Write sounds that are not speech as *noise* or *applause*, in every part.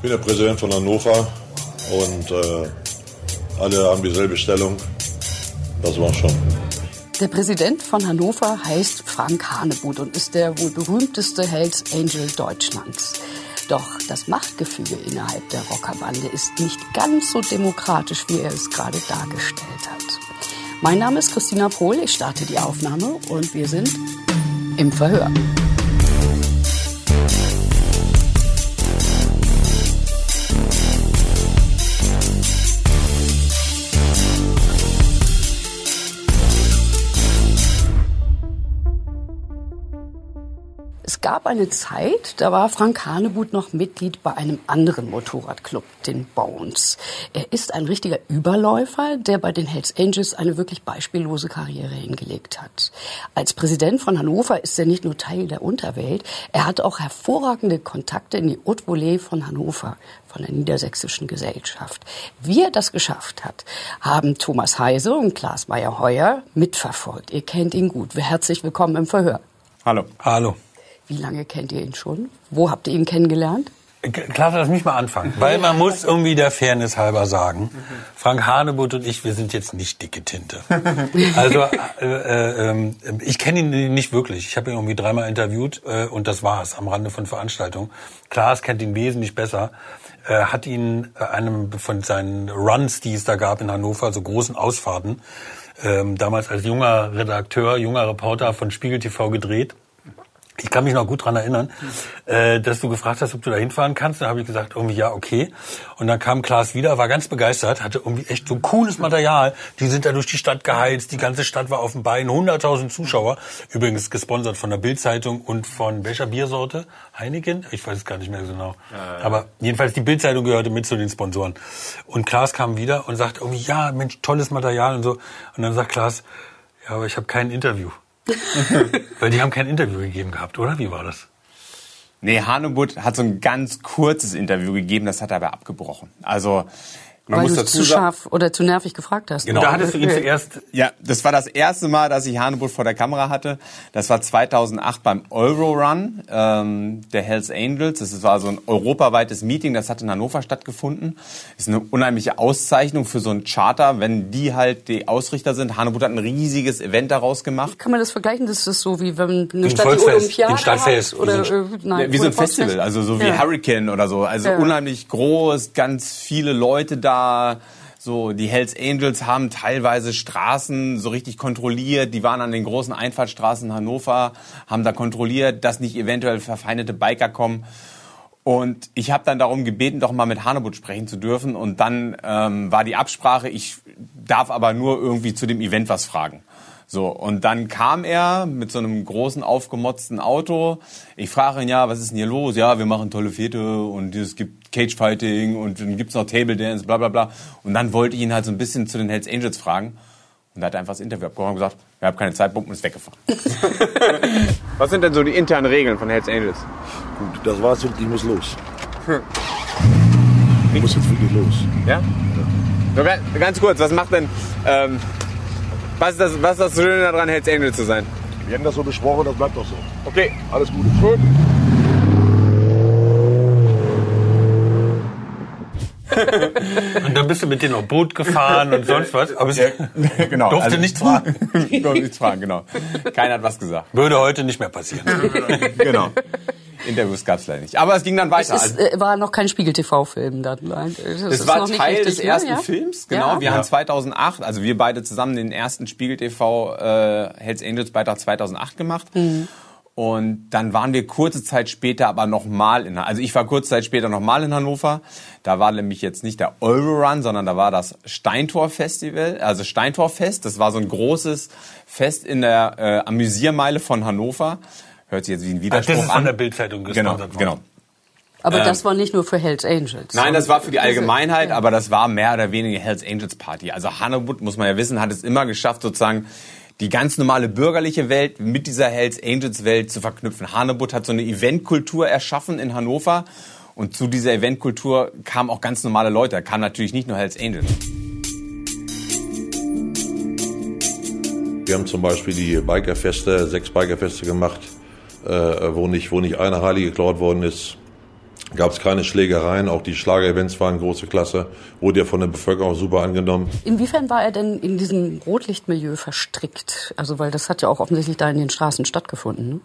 Ich bin der Präsident von Hannover und äh, alle haben dieselbe Stellung. Das war's schon. Der Präsident von Hannover heißt Frank Hanebut und ist der wohl berühmteste Hells Angel Deutschlands. Doch das Machtgefüge innerhalb der Rockerbande ist nicht ganz so demokratisch, wie er es gerade dargestellt hat. Mein Name ist Christina Pohl, ich starte die Aufnahme und wir sind im Verhör. Gab eine Zeit, da war Frank Hanebut noch Mitglied bei einem anderen Motorradclub, den Bones. Er ist ein richtiger Überläufer, der bei den Hells Angels eine wirklich beispiellose Karriere hingelegt hat. Als Präsident von Hannover ist er nicht nur Teil der Unterwelt, er hat auch hervorragende Kontakte in die Haute Volée von Hannover, von der Niedersächsischen Gesellschaft. Wie er das geschafft hat, haben Thomas Heise und Klaas Meyer-Heuer mitverfolgt. Ihr kennt ihn gut. Herzlich willkommen im Verhör. Hallo. Hallo. Wie lange kennt ihr ihn schon? Wo habt ihr ihn kennengelernt? Klar, lass mich mal anfangen. Weil man muss irgendwie der Fairness halber sagen, Frank Hanebut und ich, wir sind jetzt nicht dicke Tinte. *laughs* Also äh, äh, ich kenne ihn nicht wirklich. Ich habe ihn irgendwie dreimal interviewt äh, und das war's am Rande von Veranstaltungen. Klaas kennt ihn wesentlich besser. Äh, hat ihn äh, einem von seinen Runs, die es da gab in Hannover, so großen Ausfahrten, ähm, damals als junger Redakteur, junger Reporter von Spiegel TV gedreht ich kann mich noch gut dran erinnern, äh, dass du gefragt hast, ob du da hinfahren kannst. Dann habe ich gesagt, irgendwie ja, okay. Und dann kam Klaas wieder, war ganz begeistert, hatte irgendwie echt so cooles Material. Die sind da durch die Stadt geheizt, die ganze Stadt war auf dem Bein, 100.000 Zuschauer. Übrigens gesponsert von der Bildzeitung und von welcher Biersorte? Heineken? Ich weiß es gar nicht mehr so genau. Aber jedenfalls die Bildzeitung gehörte mit zu den Sponsoren. Und Klaas kam wieder und sagt irgendwie, ja, Mensch, tolles Material und so. Und dann sagt Klaas, ja, aber ich habe kein Interview. Weil die haben kein Interview gegeben gehabt, oder? Wie war das? Nee, Hanebut hat so ein ganz kurzes Interview gegeben, das hat er aber abgebrochen. Also man Weil muss du dazu zu scharf oder zu nervig gefragt hast. Genau. Da hattest du ihn zuerst. Ja, das war das erste Mal, dass ich Hanebut vor der Kamera hatte. Das war 2008 beim Euro Run ähm, der Hells Angels. Das war so ein europaweites Meeting, das hat in Hannover stattgefunden. Das ist eine unheimliche Auszeichnung für so ein Charter, wenn die halt die Ausrichter sind. Hanebut hat ein riesiges Event daraus gemacht. Wie kann man das vergleichen? Das ist so wie wenn eine Stadt die Olympiade Stadtfest. hat oder äh, nein, wie so ein Festival, also so wie ja. Hurricane oder so. Also ja. unheimlich groß, ganz viele Leute da so, die Hells Angels haben teilweise Straßen so richtig kontrolliert. Die waren an den großen Einfahrtstraßen in Hannover, haben da kontrolliert, dass nicht eventuell verfeindete Biker kommen. Und ich habe dann darum gebeten, doch mal mit Hanebut sprechen zu dürfen. Und dann ähm, war die Absprache, ich darf aber nur irgendwie zu dem Event was fragen. So, und dann kam er mit so einem großen aufgemotzten Auto. Ich frage ihn, ja, was ist denn hier los? Ja, wir machen tolle Fete und es gibt Cagefighting und dann gibt's noch Table Dance, bla bla bla. Und dann wollte ich ihn halt so ein bisschen zu den Hells Angels fragen. Und er hat einfach das Interview abgebrochen und gesagt, ich habe keine Zeit, und ist weggefahren. *laughs* was sind denn so die internen Regeln von Hells Angels? Gut, das war's und ich muss los. Hm. Ich muss jetzt wirklich los. Ja? ja. ganz kurz, was macht denn... Ähm, was ist das, was ist das Schöne daran, Hells Angel zu sein? Wir haben das so besprochen, das bleibt doch so. Okay. Alles Gute. Gut. *laughs* und dann bist du mit denen auf Boot gefahren und sonst was. Aber ja, genau. durfte also, nichts fragen. *laughs* durfte nichts fragen, genau. Keiner hat was gesagt. Würde heute nicht mehr passieren. *laughs* genau. Interviews gab es leider nicht. Aber es ging dann weiter. Es ist, äh, war noch kein Spiegel-TV-Film dann. Es war Teil richtig, des ne? ersten ja? Films, genau. Ja. Wir ja. haben 2008, also wir beide zusammen den ersten Spiegel-TV äh, Hells Angels Beitrag 2008 gemacht. Mhm. Und dann waren wir kurze Zeit später aber nochmal in, also ich war kurze Zeit später nochmal in Hannover. Da war nämlich jetzt nicht der Eurorun, sondern da war das Steintor Festival, also Steintorfest. Das war so ein großes Fest in der äh, Amüsiermeile von Hannover. Hört sich jetzt wie ein Widerspruch das ist an. von der Bildzeitung genau, worden. Genau. Aber ähm, das war nicht nur für Hells Angels. Nein, das war für die Allgemeinheit, aber das war mehr oder weniger Hells Angels Party. Also Hannewood, muss man ja wissen, hat es immer geschafft, sozusagen die ganz normale bürgerliche Welt mit dieser Hells Angels Welt zu verknüpfen. Hanebut hat so eine Eventkultur erschaffen in Hannover und zu dieser Eventkultur kamen auch ganz normale Leute. Da kamen natürlich nicht nur Hells Angels. Wir haben zum Beispiel die Bikerfeste, sechs Bikerfeste gemacht äh, wo, nicht, wo nicht eine Harley geklaut worden ist. Gab es keine Schlägereien, auch die Schlagerevents waren große Klasse, wurde ja von der Bevölkerung super angenommen. Inwiefern war er denn in diesem Rotlichtmilieu verstrickt? Also weil das hat ja auch offensichtlich da in den Straßen stattgefunden. Ne?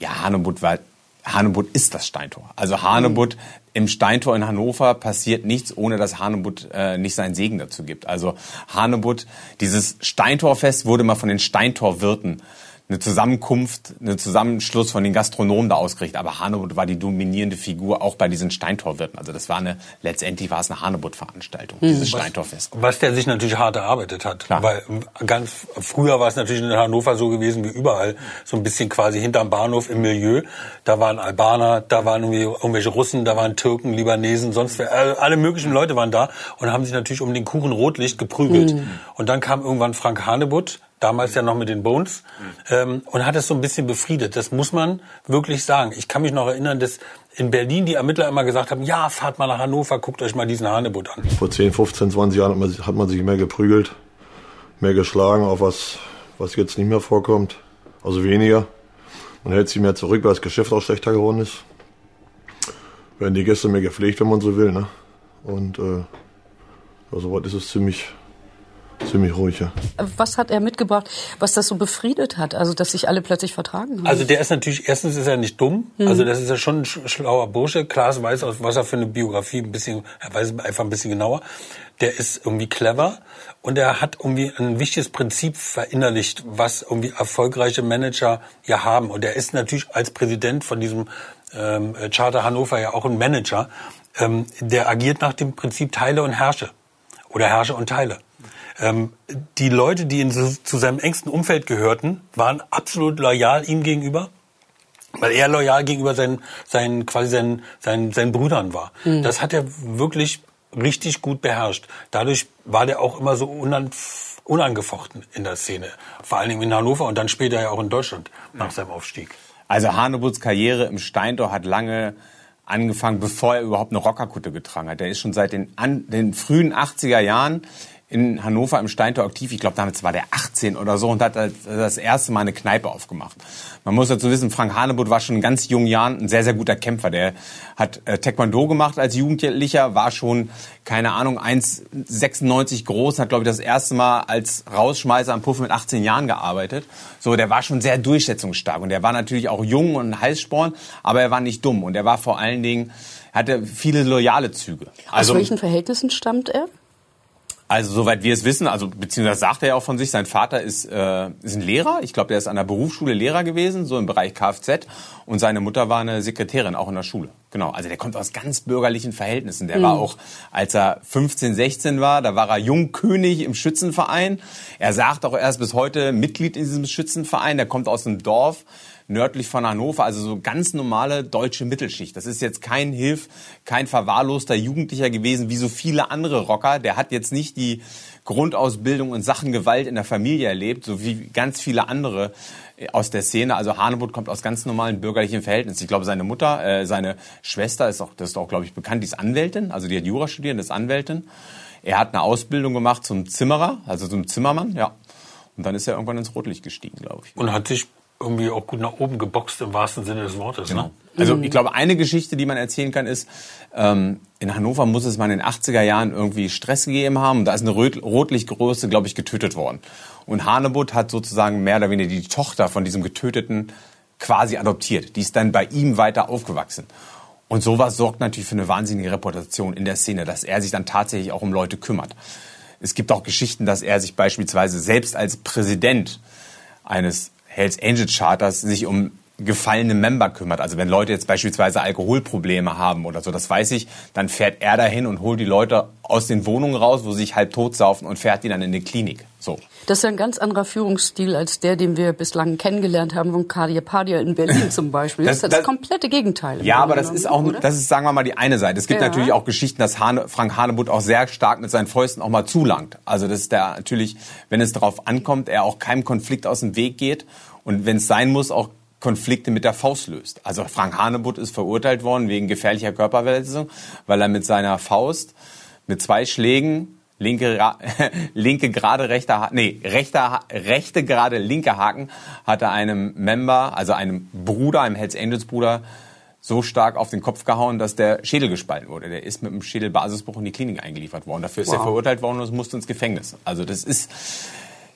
Ja, Hanebutt war Hanebutt ist das Steintor. Also Hanebutt mhm. im Steintor in Hannover passiert nichts, ohne dass Hanebutt äh, nicht seinen Segen dazu gibt. Also Hanebutt, dieses Steintorfest wurde mal von den Steintorwirten eine Zusammenkunft, einen Zusammenschluss von den Gastronomen da ausgerichtet. Aber Hanebut war die dominierende Figur auch bei diesen Steintorwirten. Also das war eine, letztendlich war es eine Hanebut-Veranstaltung, mhm. dieses Steintorfest. Was der sich natürlich hart erarbeitet hat. Klar. Weil ganz früher war es natürlich in Hannover so gewesen wie überall. So ein bisschen quasi hinterm Bahnhof im Milieu. Da waren Albaner, da waren irgendwie irgendwelche Russen, da waren Türken, Libanesen, sonst wer, alle möglichen Leute waren da und haben sich natürlich um den Kuchen Rotlicht geprügelt. Mhm. Und dann kam irgendwann Frank Hanebut, damals ja noch mit den Bones, ähm, und hat es so ein bisschen befriedet. Das muss man wirklich sagen. Ich kann mich noch erinnern, dass in Berlin die Ermittler immer gesagt haben, ja, fahrt mal nach Hannover, guckt euch mal diesen Hanebut an. Vor 10, 15, 20 Jahren hat man, hat man sich mehr geprügelt, mehr geschlagen, auf was, was jetzt nicht mehr vorkommt. Also weniger. Man hält sich mehr zurück, weil das Geschäft auch schlechter geworden ist. Werden die Gäste mehr gepflegt, wenn man so will. Ne? Und äh, also was ist es ziemlich ziemlich ruhig, ja. Was hat er mitgebracht, was das so befriedet hat? Also, dass sich alle plötzlich vertragen haben? Also, der ist natürlich, erstens ist er nicht dumm. Mhm. Also, das ist ja schon ein schlauer Bursche. Klaas weiß, was er für eine Biografie ein bisschen, er weiß einfach ein bisschen genauer. Der ist irgendwie clever und er hat irgendwie ein wichtiges Prinzip verinnerlicht, was irgendwie erfolgreiche Manager ja haben. Und er ist natürlich als Präsident von diesem ähm, Charter Hannover ja auch ein Manager. Ähm, der agiert nach dem Prinzip Teile und Herrsche. Oder Herrsche und Teile. Ähm, die Leute, die in, zu seinem engsten Umfeld gehörten, waren absolut loyal ihm gegenüber weil er loyal gegenüber seinen, seinen quasi seinen, seinen, seinen Brüdern war. Mhm. Das hat er wirklich richtig gut beherrscht. Dadurch war der auch immer so unangefochten in der Szene. Vor allen Dingen in Hannover und dann später ja auch in Deutschland nach seinem Aufstieg. Also Hanebuts Karriere im Steintor hat lange angefangen, bevor er überhaupt eine Rockerkutte getragen hat. Der ist schon seit den, an, den frühen 80er Jahren in Hannover im Steintor aktiv. Ich glaube, damals war der 18 oder so und hat das erste Mal eine Kneipe aufgemacht. Man muss dazu wissen, Frank Hanebut war schon in ganz jungen Jahren ein sehr, sehr guter Kämpfer. Der hat äh, Taekwondo gemacht als Jugendlicher, war schon, keine Ahnung, 1,96 groß, hat, glaube ich, das erste Mal als Rausschmeißer am Puff mit 18 Jahren gearbeitet. So, der war schon sehr durchsetzungsstark und der war natürlich auch jung und heißsporn, aber er war nicht dumm und er war vor allen Dingen, hatte viele loyale Züge. Also, Aus welchen Verhältnissen stammt er? Also soweit wir es wissen, also beziehungsweise sagt er ja auch von sich, sein Vater ist, äh, ist ein Lehrer. Ich glaube, der ist an der Berufsschule Lehrer gewesen, so im Bereich Kfz. Und seine Mutter war eine Sekretärin, auch in der Schule. Genau, also der kommt aus ganz bürgerlichen Verhältnissen. Der mhm. war auch, als er 15, 16 war, da war er Jungkönig im Schützenverein. Er sagt auch erst bis heute Mitglied in diesem Schützenverein. Der kommt aus einem Dorf nördlich von Hannover, also so ganz normale deutsche Mittelschicht. Das ist jetzt kein Hilf, kein verwahrloster Jugendlicher gewesen, wie so viele andere Rocker. Der hat jetzt nicht die Grundausbildung in Sachen Gewalt in der Familie erlebt, so wie ganz viele andere äh, aus der Szene. Also Hanebut kommt aus ganz normalen bürgerlichen Verhältnissen. Ich glaube, seine Mutter, äh, seine Schwester ist auch, das ist auch, glaube ich, bekannt, die ist Anwältin, also die hat Jura studiert, ist Anwältin. Er hat eine Ausbildung gemacht zum Zimmerer, also zum Zimmermann, ja. Und dann ist er irgendwann ins Rotlicht gestiegen, glaube ich. Und hat sich irgendwie auch gut nach oben geboxt im wahrsten Sinne des Wortes. Genau. Ne? Also ich glaube, eine Geschichte, die man erzählen kann, ist, ähm, in Hannover muss es mal in den 80er Jahren irgendwie Stress gegeben haben. Und da ist eine Rotlichtgröße, glaube ich, getötet worden. Und Hanebut hat sozusagen mehr oder weniger die Tochter von diesem Getöteten quasi adoptiert. Die ist dann bei ihm weiter aufgewachsen. Und sowas sorgt natürlich für eine wahnsinnige Reputation in der Szene, dass er sich dann tatsächlich auch um Leute kümmert. Es gibt auch Geschichten, dass er sich beispielsweise selbst als Präsident eines Hells Angels Charters sich um gefallene Member kümmert. Also wenn Leute jetzt beispielsweise Alkoholprobleme haben oder so, das weiß ich, dann fährt er dahin und holt die Leute aus den Wohnungen raus, wo sie sich halb tot saufen und fährt die dann in die Klinik. So. Das ist ein ganz anderer Führungsstil als der, den wir bislang kennengelernt haben von Kadia Padia in Berlin *laughs* zum Beispiel. Das, das ist das, das komplette Gegenteil. Ja, aber das ist auch, oder? das ist, sagen wir mal, die eine Seite. Es gibt ja. natürlich auch Geschichten, dass Hane, Frank Hanebutt auch sehr stark mit seinen Fäusten auch mal zulangt. Also das ist der natürlich, wenn es darauf ankommt, er auch keinem Konflikt aus dem Weg geht und wenn es sein muss, auch Konflikte mit der Faust löst. Also Frank Hanebutt ist verurteilt worden wegen gefährlicher Körperverletzung, weil er mit seiner Faust mit zwei Schlägen linke *laughs* linke gerade rechter ha nee rechter rechte gerade linke Haken hatte einem Member also einem Bruder einem Hells Angels Bruder so stark auf den Kopf gehauen, dass der Schädel gespalten wurde. Der ist mit einem Schädelbasisbruch in die Klinik eingeliefert worden. Dafür ist wow. er verurteilt worden und musste ins Gefängnis. Also das ist,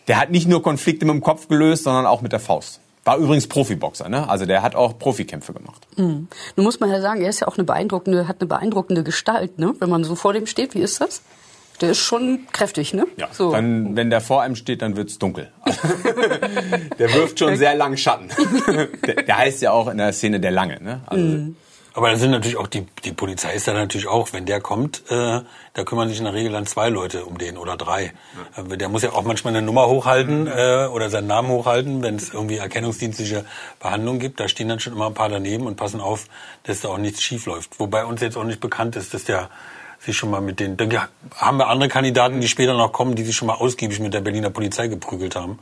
der hat nicht nur Konflikte mit dem Kopf gelöst, sondern auch mit der Faust. War übrigens Profiboxer, ne? Also der hat auch Profikämpfe gemacht. Mhm. Nun muss man ja sagen, er ist ja auch eine beeindruckende, hat eine beeindruckende Gestalt, ne? Wenn man so vor dem steht, wie ist das? Der ist schon kräftig, ne? Ja. So. Dann, wenn der vor einem steht, dann wird's dunkel. *laughs* der wirft schon sehr langen Schatten. *laughs* der, der, heißt ja auch in der Szene der Lange, ne? Also, mhm. Aber dann sind natürlich auch die, die Polizei ist da natürlich auch, wenn der kommt, äh, da kümmern sich in der Regel dann zwei Leute um den oder drei. Äh, der muss ja auch manchmal eine Nummer hochhalten äh, oder seinen Namen hochhalten, wenn es irgendwie erkennungsdienstliche Behandlung gibt. Da stehen dann schon immer ein paar daneben und passen auf, dass da auch nichts schief läuft. Wobei uns jetzt auch nicht bekannt ist, dass der sich schon mal mit den, dann haben wir andere Kandidaten, die später noch kommen, die sich schon mal ausgiebig mit der Berliner Polizei geprügelt haben.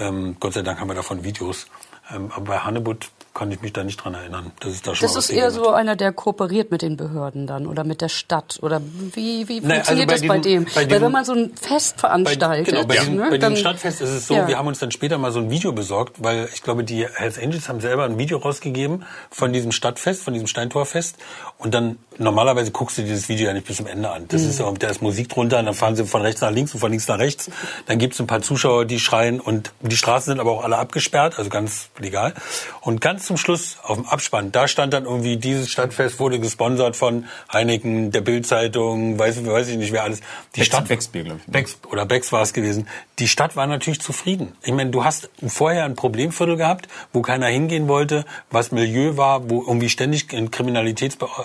Ähm, Gott sei Dank haben wir davon Videos. Ähm, aber bei Hannebut kann ich mich da nicht dran erinnern. Das ist da schon Das ist eher so einer, der kooperiert mit den Behörden dann oder mit der Stadt oder wie, wie funktioniert also bei das diesem, bei dem? Bei diesem, Weil wenn man so ein Fest veranstaltet. Bei, genau, bei, diesem, ne, bei diesem Stadtfest ist es so, ja. wir haben uns dann später mal so ein Video besorgt, weil ich glaube, die Hells Angels haben selber ein Video rausgegeben von diesem Stadtfest, von diesem Steintorfest und dann normalerweise guckst du dieses Video ja nicht bis zum Ende an. Das mhm. ist ja, da ist Musik drunter, und dann fahren sie von rechts nach links und von links nach rechts. Dann gibt es ein paar Zuschauer, die schreien und die Straßen sind aber auch alle abgesperrt, also ganz legal. Und ganz zum Schluss auf dem Abspann, da stand dann irgendwie, dieses Stadtfest wurde gesponsert von Heineken, der Bildzeitung, weiß, weiß ich nicht wer alles. Die Becks, Stadt Becksbier, glaube ich. Becks, oder Becks war es gewesen. Die Stadt war natürlich zufrieden. Ich meine, du hast vorher ein Problemviertel gehabt, wo keiner hingehen wollte, was Milieu war, wo irgendwie ständig ein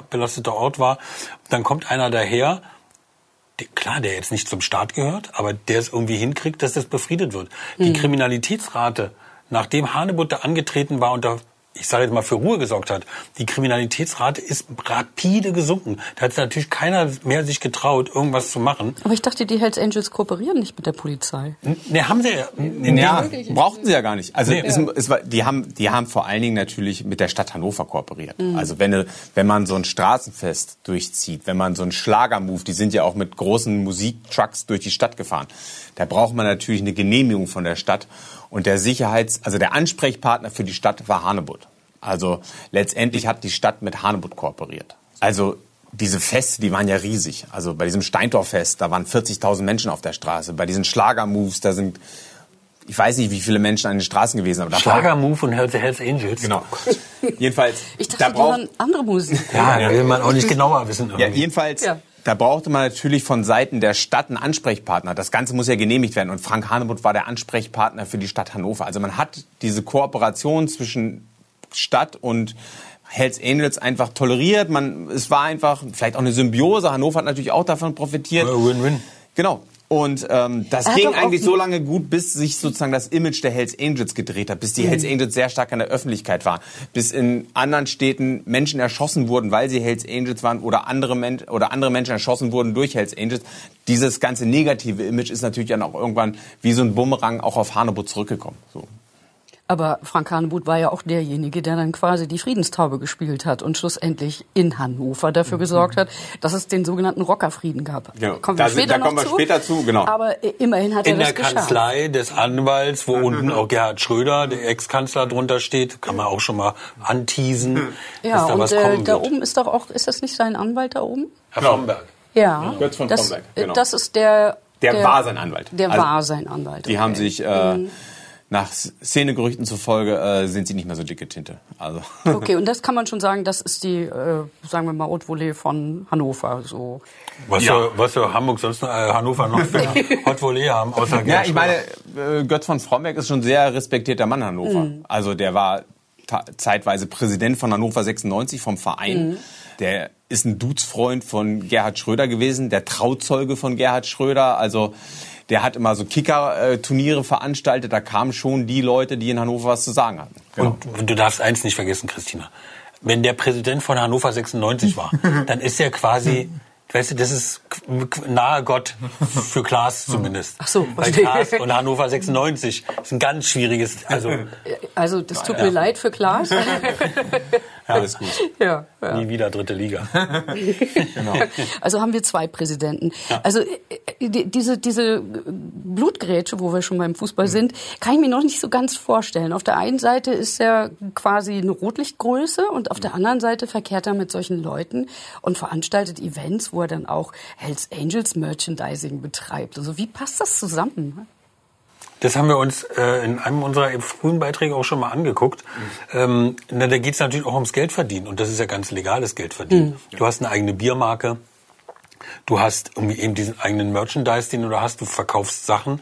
kriminalitätsbelasteter Ort war. Dann kommt einer daher, klar, der jetzt nicht zum Staat gehört, aber der es irgendwie hinkriegt, dass das befriedet wird. Die mhm. Kriminalitätsrate nachdem Hanebutter angetreten war und da ich sage jetzt mal, für Ruhe gesorgt hat. Die Kriminalitätsrate ist rapide gesunken. Da hat natürlich keiner mehr sich getraut, irgendwas zu machen. Aber ich dachte, die Hells Angels kooperieren nicht mit der Polizei. Ne, haben sie ja. Ja, brauchten sie ja gar nicht. Also nee. es, es war, die haben, die haben vor allen Dingen natürlich mit der Stadt Hannover kooperiert. Mhm. Also wenn, wenn man so ein Straßenfest durchzieht, wenn man so einen Schlagermove, die sind ja auch mit großen Musiktrucks durch die Stadt gefahren, da braucht man natürlich eine Genehmigung von der Stadt. Und der Sicherheits-, also der Ansprechpartner für die Stadt war Hanebut. Also letztendlich hat die Stadt mit Hanebut kooperiert. Also diese Feste, die waren ja riesig. Also bei diesem Steintorfest, da waren 40.000 Menschen auf der Straße. Bei diesen Schlagermoves, da sind ich weiß nicht, wie viele Menschen an den Straßen gewesen sind. Schlagermove und Hells, Hells Angels. Genau. jedenfalls. Ich dachte, da braucht, andere Musik. Ja, ja, will man auch nicht genauer wissen. Irgendwie. Ja, jedenfalls. Ja. Da brauchte man natürlich von Seiten der Stadt einen Ansprechpartner. Das Ganze muss ja genehmigt werden. Und Frank Hanemuth war der Ansprechpartner für die Stadt Hannover. Also man hat diese Kooperation zwischen Stadt und Hells Angels einfach toleriert. Man, es war einfach vielleicht auch eine Symbiose. Hannover hat natürlich auch davon profitiert. Win-win. Genau. Und ähm, das ging eigentlich so lange gut, bis sich sozusagen das Image der Hells Angels gedreht hat, bis die mhm. Hells Angels sehr stark in der Öffentlichkeit waren, bis in anderen Städten Menschen erschossen wurden, weil sie Hells Angels waren oder andere, Men oder andere Menschen erschossen wurden durch Hells Angels. Dieses ganze negative Image ist natürlich dann auch irgendwann wie so ein Bumerang auch auf Hanebut zurückgekommen. So. Aber Frank Hanebuth war ja auch derjenige, der dann quasi die Friedenstaube gespielt hat und schlussendlich in Hannover dafür mhm. gesorgt hat, dass es den sogenannten Rockerfrieden gab. Genau. Kommen wir da, später, da kommen wir zu. später zu. Genau. Aber immerhin hat in er das geschafft. In der Kanzlei des Anwalts, wo mhm. unten auch Gerhard Schröder, der Ex-Kanzler, drunter steht, kann man auch schon mal anteasen, mhm. ja, dass da und, was kommen äh, da oben ist doch auch, ist das nicht sein Anwalt da oben? Herr genau. Fromberg. Ja, Götz von das, Fromberg. Genau. Das ist der... Der, der war sein Anwalt. Der also, war sein Anwalt. Die okay. haben sich... Äh, mhm nach Szenegerüchten zufolge äh, sind sie nicht mehr so dicke Tinte. Also. *laughs* Okay, und das kann man schon sagen, das ist die, äh, sagen wir mal, Haute Volée von Hannover. So. Was, ja. für, was für Hamburg sonst äh, Hannover noch für *laughs* Haute Volée haben, außer Ja, ich meine, äh, Götz von Fromberg ist schon ein sehr respektierter Mann in Hannover. Mhm. Also der war zeitweise Präsident von Hannover 96 vom Verein. Mhm. Der ist ein Dudesfreund von Gerhard Schröder gewesen, der Trauzeuge von Gerhard Schröder. Also der hat immer so Kicker-Turniere veranstaltet. Da kamen schon die Leute, die in Hannover was zu sagen hatten. Genau. Und du darfst eins nicht vergessen, Christina. Wenn der Präsident von Hannover 96 war, *laughs* dann ist er quasi Weißt du, das ist nahe Gott für Klaas *laughs* zumindest. Ach so, Bei Klaas und Hannover 96 ist ein ganz schwieriges. Also, *laughs* also das tut ja. mir leid für Klaas. *laughs* Alles gut. Ja, ja. Nie wieder dritte Liga. *laughs* genau. Also haben wir zwei Präsidenten. Ja. Also äh, äh, diese, diese Blutgrätsche, wo wir schon beim Fußball mhm. sind, kann ich mir noch nicht so ganz vorstellen. Auf der einen Seite ist er quasi eine Rotlichtgröße und auf der mhm. anderen Seite verkehrt er mit solchen Leuten und veranstaltet Events, wo er dann auch Hells Angels Merchandising betreibt. Also wie passt das zusammen? Das haben wir uns äh, in einem unserer frühen Beiträge auch schon mal angeguckt. Mhm. Ähm, na, da geht es natürlich auch ums Geldverdienen und das ist ja ganz legales Geldverdienen. Mhm. Du hast eine eigene Biermarke, du hast irgendwie eben diesen eigenen Merchandise, den du da hast, du verkaufst Sachen,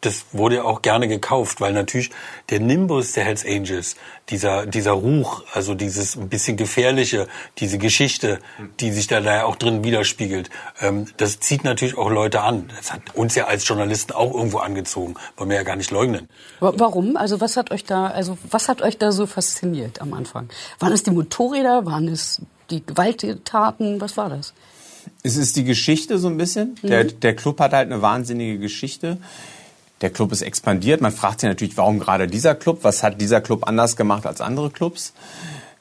das wurde ja auch gerne gekauft, weil natürlich der Nimbus der Hells Angels, dieser, dieser Ruch, also dieses ein bisschen gefährliche, diese Geschichte, die sich da ja auch drin widerspiegelt, ähm, das zieht natürlich auch Leute an. Das hat uns ja als Journalisten auch irgendwo angezogen, wollen wir ja gar nicht leugnen. Warum? Also was hat euch da, also was hat euch da so fasziniert am Anfang? Waren es die Motorräder? Waren es die Gewalttaten? Was war das? Es ist die Geschichte so ein bisschen. Mhm. Der, der Club hat halt eine wahnsinnige Geschichte. Der Club ist expandiert. Man fragt sich natürlich, warum gerade dieser Club? Was hat dieser Club anders gemacht als andere Clubs?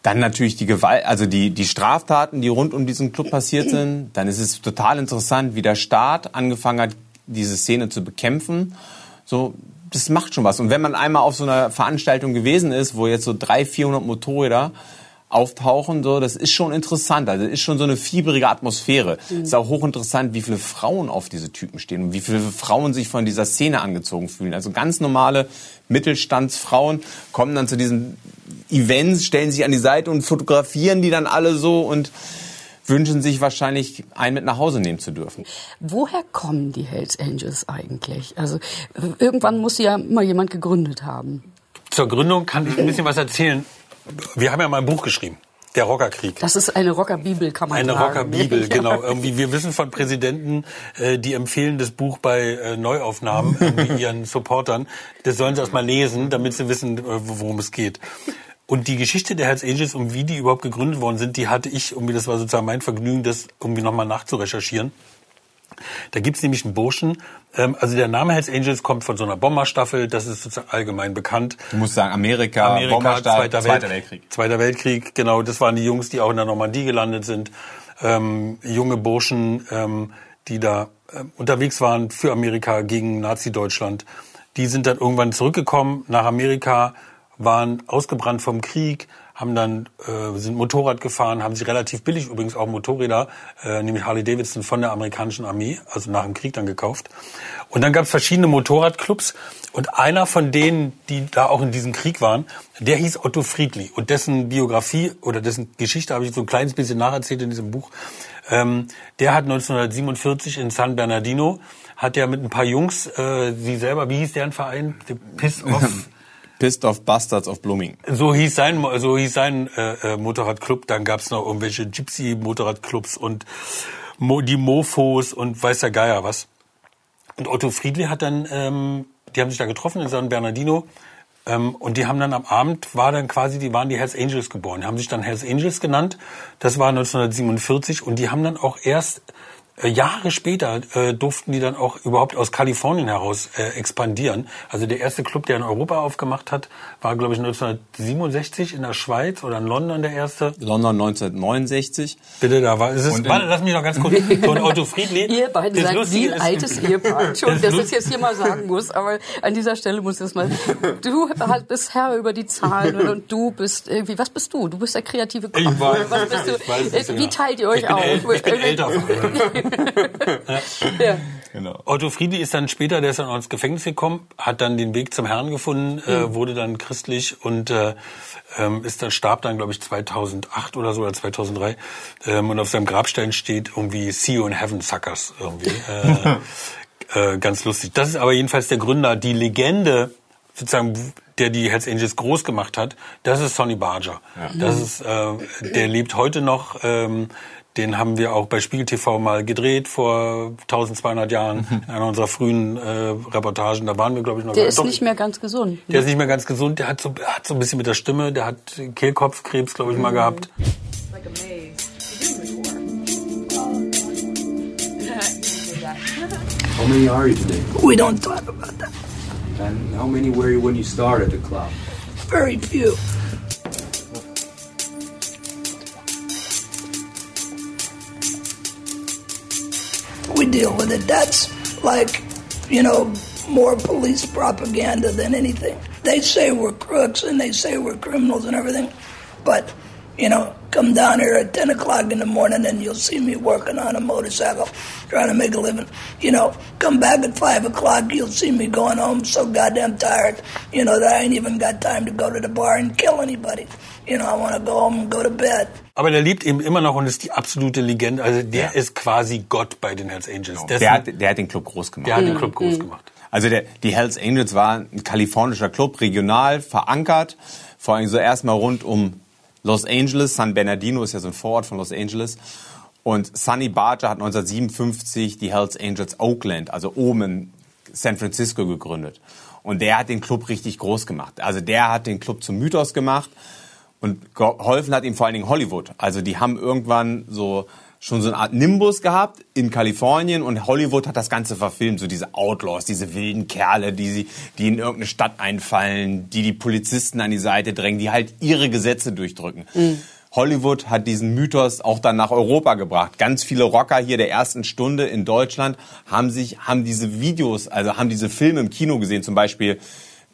Dann natürlich die Gewalt, also die, die Straftaten, die rund um diesen Club passiert sind. Dann ist es total interessant, wie der Staat angefangen hat, diese Szene zu bekämpfen. So, das macht schon was. Und wenn man einmal auf so einer Veranstaltung gewesen ist, wo jetzt so 300, 400 Motorräder auftauchen, so, das ist schon interessant. Also, das ist schon so eine fieberige Atmosphäre. Mhm. Ist auch hochinteressant, wie viele Frauen auf diese Typen stehen und wie viele Frauen sich von dieser Szene angezogen fühlen. Also ganz normale Mittelstandsfrauen kommen dann zu diesen Events, stellen sich an die Seite und fotografieren die dann alle so und wünschen sich wahrscheinlich, einen mit nach Hause nehmen zu dürfen. Woher kommen die Hells Angels eigentlich? Also irgendwann muss ja mal jemand gegründet haben. Zur Gründung kann ich ein bisschen was erzählen. Wir haben ja mal ein Buch geschrieben. Der Rockerkrieg. Das ist eine Rockerbibel, kann man eine sagen. Eine Rockerbibel, genau. Irgendwie, wir wissen von Präsidenten, äh, die empfehlen das Buch bei äh, Neuaufnahmen *laughs* ihren Supportern. Das sollen sie erst mal lesen, damit sie wissen, äh, worum es geht. Und die Geschichte der Hells Angels und wie die überhaupt gegründet worden sind, die hatte ich, irgendwie, das war sozusagen mein Vergnügen, das irgendwie nochmal nachzurecherchieren. Da gibt's nämlich einen Burschen, ähm, also der Name Hells Angels kommt von so einer Bomberstaffel, das ist sozusagen allgemein bekannt. Du musst sagen, Amerika, Amerika Bomberstaffel, Zweiter, Zweiter Weltkrieg. Zweiter Weltkrieg, genau, das waren die Jungs, die auch in der Normandie gelandet sind. Ähm, junge Burschen, ähm, die da äh, unterwegs waren für Amerika gegen Nazi-Deutschland. Die sind dann irgendwann zurückgekommen nach Amerika, waren ausgebrannt vom Krieg, haben dann äh, sind Motorrad gefahren, haben sich relativ billig übrigens auch Motorräder, äh, nämlich Harley Davidson von der amerikanischen Armee, also nach dem Krieg dann gekauft. Und dann gab es verschiedene Motorradclubs und einer von denen, die da auch in diesem Krieg waren, der hieß Otto Friedli und dessen Biografie oder dessen Geschichte habe ich so ein kleines bisschen nacherzählt in diesem Buch. Ähm, der hat 1947 in San Bernardino hat er mit ein paar Jungs, äh, sie selber, wie hieß deren Verein? Piss Off. *laughs* Pissed Off Bastards of Blooming. So hieß sein, so hieß sein äh, äh Motorradclub. Dann gab's noch irgendwelche Gypsy-Motorradclubs und Mo die Mofos und weiß der Geier was. Und Otto Friedli hat dann, ähm, die haben sich da getroffen in San Bernardino. Ähm, und die haben dann am Abend, war dann quasi, die waren die Hells Angels geboren. Die haben sich dann Hells Angels genannt. Das war 1947. Und die haben dann auch erst Jahre später äh, durften die dann auch überhaupt aus Kalifornien heraus äh, expandieren. Also der erste Club, der in Europa aufgemacht hat, war, glaube ich, 1967 in der Schweiz oder in London der erste. London 1969. Bitte, da war es. Ist, warte, lass mich noch ganz kurz. *laughs* So ein Otto Friedli. Ihr beiden seid wie ein altes Ehepaar. *laughs* Schon, dass ich jetzt hier mal sagen muss, aber an dieser Stelle muss ich das mal. Du bist Herr über die Zahlen *laughs* und du bist irgendwie. Was bist du? Du bist der kreative Kopf. Ich weiß, was bist du? Ich weiß wie teilt ihr euch ich auf? ich bin älter. *laughs* ja. Genau. Otto Friedli ist dann später, der ist dann ins Gefängnis gekommen, hat dann den Weg zum Herrn gefunden, äh, mhm. äh, wurde dann christlich und äh, ähm, ist dann starb dann glaube ich 2008 oder so oder 2003 ähm, und auf seinem Grabstein steht irgendwie See you in heaven suckers irgendwie *laughs* äh, äh, ganz lustig. Das ist aber jedenfalls der Gründer, die Legende sozusagen der die Hells Angels groß gemacht hat, das ist Sonny Barger. Ja. Das ist, äh, der lebt heute noch. Ähm, den haben wir auch bei Spiegel TV mal gedreht vor 1200 Jahren mhm. in einer unserer frühen äh, Reportagen. Da waren wir, glaube ich, noch. Der ist doch, nicht mehr ganz gesund. Der ist nicht mehr ganz gesund. Der hat so, hat so ein bisschen mit der Stimme. Der hat Kehlkopfkrebs, glaube ich, mal gehabt. How many are you today? We don't talk about that. And how many were you when you started the club? Very few. We deal with it. That's like, you know, more police propaganda than anything. They say we're crooks and they say we're criminals and everything, but you know, come down here at 10 o'clock in the morning and you'll see me working on a motorcycle, trying to make a living. You know, come back at 5 o'clock, you'll see me going home so goddamn tired, you know, that I ain't even got time to go to the bar and kill anybody. You know, I want to go home and go to bed. Aber der lebt eben immer noch und ist die absolute Legende. Also der ja. ist quasi Gott bei den Hells Angels. Genau. Der, hat, der hat den Club groß gemacht. Der hat den Club groß mhm. gemacht. Also der, die Hells Angels war ein kalifornischer Club, regional verankert. Vor allem so erstmal rund um Los Angeles, San Bernardino ist ja so ein Vorort von Los Angeles. Und Sonny Barger hat 1957 die Hells Angels Oakland, also oben in San Francisco gegründet. Und der hat den Club richtig groß gemacht. Also der hat den Club zum Mythos gemacht und geholfen hat ihm vor allen Dingen Hollywood. Also die haben irgendwann so schon so eine Art Nimbus gehabt in Kalifornien und Hollywood hat das Ganze verfilmt, so diese Outlaws, diese wilden Kerle, die, sie, die in irgendeine Stadt einfallen, die die Polizisten an die Seite drängen, die halt ihre Gesetze durchdrücken. Mhm. Hollywood hat diesen Mythos auch dann nach Europa gebracht. Ganz viele Rocker hier der ersten Stunde in Deutschland haben sich, haben diese Videos, also haben diese Filme im Kino gesehen, zum Beispiel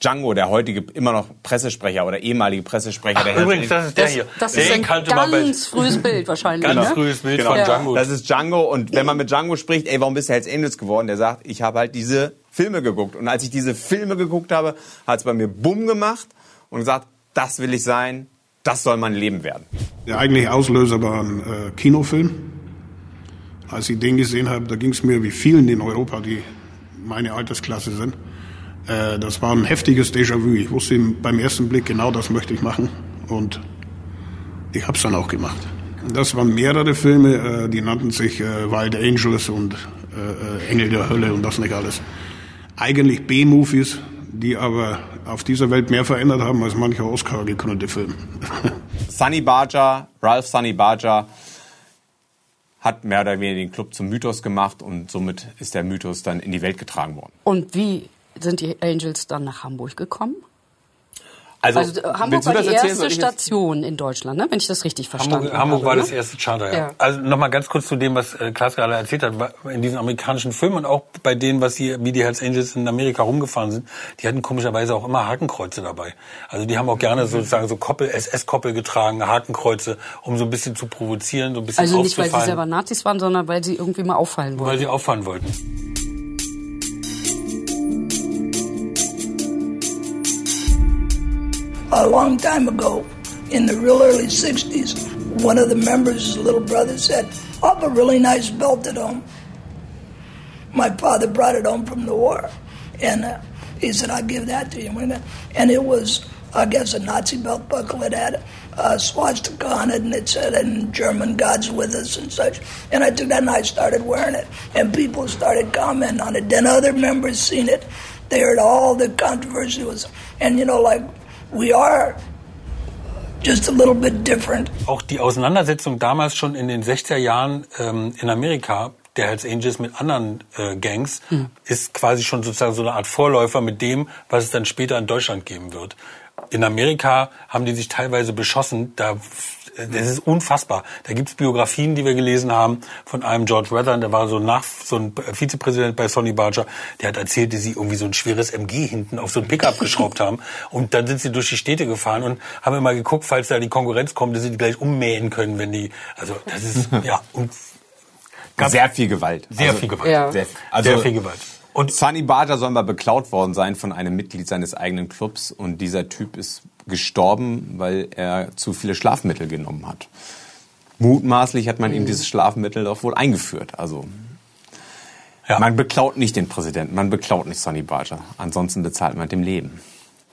Django, der heutige immer noch Pressesprecher oder ehemalige Pressesprecher Ach, der Übrigens, das ist der hier. Das ist ein ganz frühes Bild wahrscheinlich. Ganz ne? frühes Bild genau. von Django. Das ist Django und wenn man mit Django spricht, ey, warum bist du Hells Angels geworden? Der sagt, ich habe halt diese Filme geguckt. Und als ich diese Filme geguckt habe, hat es bei mir Bumm gemacht und gesagt, das will ich sein, das soll mein Leben werden. Der eigentliche Auslöser war ein äh, Kinofilm. Als ich den gesehen habe, da ging es mir wie vielen in Europa, die meine Altersklasse sind. Äh, das war ein heftiges Déjà-vu. Ich wusste beim ersten Blick genau, das möchte ich machen. Und ich habe es dann auch gemacht. Das waren mehrere Filme, äh, die nannten sich äh, Wild Angels und Engel der Hölle und das nicht alles. Eigentlich B-Movies, die aber auf dieser Welt mehr verändert haben als mancher Oscar gekrönte Film. *laughs* Sunny Barger, Ralph Sunny Barger, hat mehr oder weniger den Club zum Mythos gemacht und somit ist der Mythos dann in die Welt getragen worden. Und wie sind die Angels dann nach Hamburg gekommen? Also, also äh, Hamburg war die erste Station in Deutschland, ne? wenn ich das richtig verstanden Hamburg, Hamburg habe. war ne? das erste Charter, ja. ja. Also nochmal ganz kurz zu dem, was äh, Klaas gerade erzählt hat. In diesen amerikanischen Filmen und auch bei denen, was die, wie die Hells Angels in Amerika rumgefahren sind, die hatten komischerweise auch immer Hakenkreuze dabei. Also die haben auch gerne sozusagen so Koppel, SS-Koppel getragen, Hakenkreuze, um so ein bisschen zu provozieren, so ein bisschen Also nicht, weil sie selber Nazis waren, sondern weil sie irgendwie mal auffallen wollten. Weil sie auffallen wollten. A long time ago, in the real early 60s, one of the members' little brother said, I have a really nice belt at home. My father brought it home from the war. And uh, he said, I'll give that to you. And it was, I guess, a Nazi belt buckle. It had a swastika on it, and it said in German, God's with us and such. And I took that and I started wearing it. And people started commenting on it. Then other members seen it. They heard all the controversy was, and you know, like we are just a little bit different. Auch die Auseinandersetzung damals schon in den 60er Jahren ähm, in Amerika der Hells Angels mit anderen äh, Gangs mhm. ist quasi schon sozusagen so eine Art Vorläufer mit dem, was es dann später in Deutschland geben wird. In Amerika haben die sich teilweise beschossen. Da das ist unfassbar. Da gibt's Biografien, die wir gelesen haben von einem George Weather, der war so nach so ein Vizepräsident bei Sonny Barger, der hat erzählt, dass sie irgendwie so ein schweres MG hinten auf so ein Pickup geschraubt haben *laughs* und dann sind sie durch die Städte gefahren und haben immer geguckt, falls da die Konkurrenz kommt, dass sie die gleich ummähen können, wenn die also das ist *laughs* ja und sehr viel Gewalt. Sehr also, viel Gewalt. Ja. Sehr, also, sehr viel Gewalt. Und Sunny Barger soll mal beklaut worden sein von einem Mitglied seines eigenen Clubs und dieser Typ ist gestorben, weil er zu viele Schlafmittel genommen hat. Mutmaßlich hat man mhm. ihm dieses Schlafmittel doch wohl eingeführt. Also ja. man beklaut nicht den Präsidenten, man beklaut nicht Sonny Barger. Ansonsten bezahlt man dem Leben.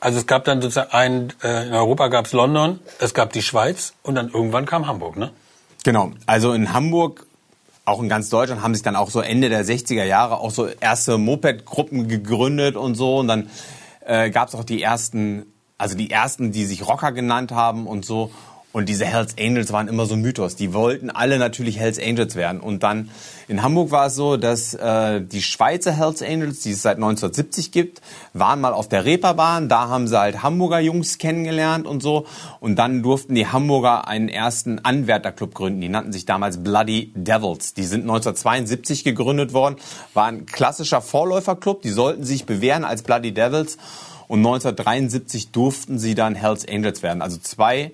Also es gab dann sozusagen ein, äh, in Europa gab es London, es gab die Schweiz und dann irgendwann kam Hamburg, ne? Genau. Also in Hamburg auch in ganz Deutschland haben sich dann auch so Ende der 60er Jahre auch so erste Moped-Gruppen gegründet und so. Und dann äh, gab es auch die ersten, also die ersten, die sich Rocker genannt haben und so. Und diese Hells Angels waren immer so ein Mythos. Die wollten alle natürlich Hells Angels werden. Und dann in Hamburg war es so, dass äh, die Schweizer Hells Angels, die es seit 1970 gibt, waren mal auf der Reeperbahn. Da haben sie halt Hamburger Jungs kennengelernt und so. Und dann durften die Hamburger einen ersten Anwärterclub gründen. Die nannten sich damals Bloody Devils. Die sind 1972 gegründet worden. War ein klassischer Vorläuferclub. Die sollten sich bewähren als Bloody Devils. Und 1973 durften sie dann Hells Angels werden. Also zwei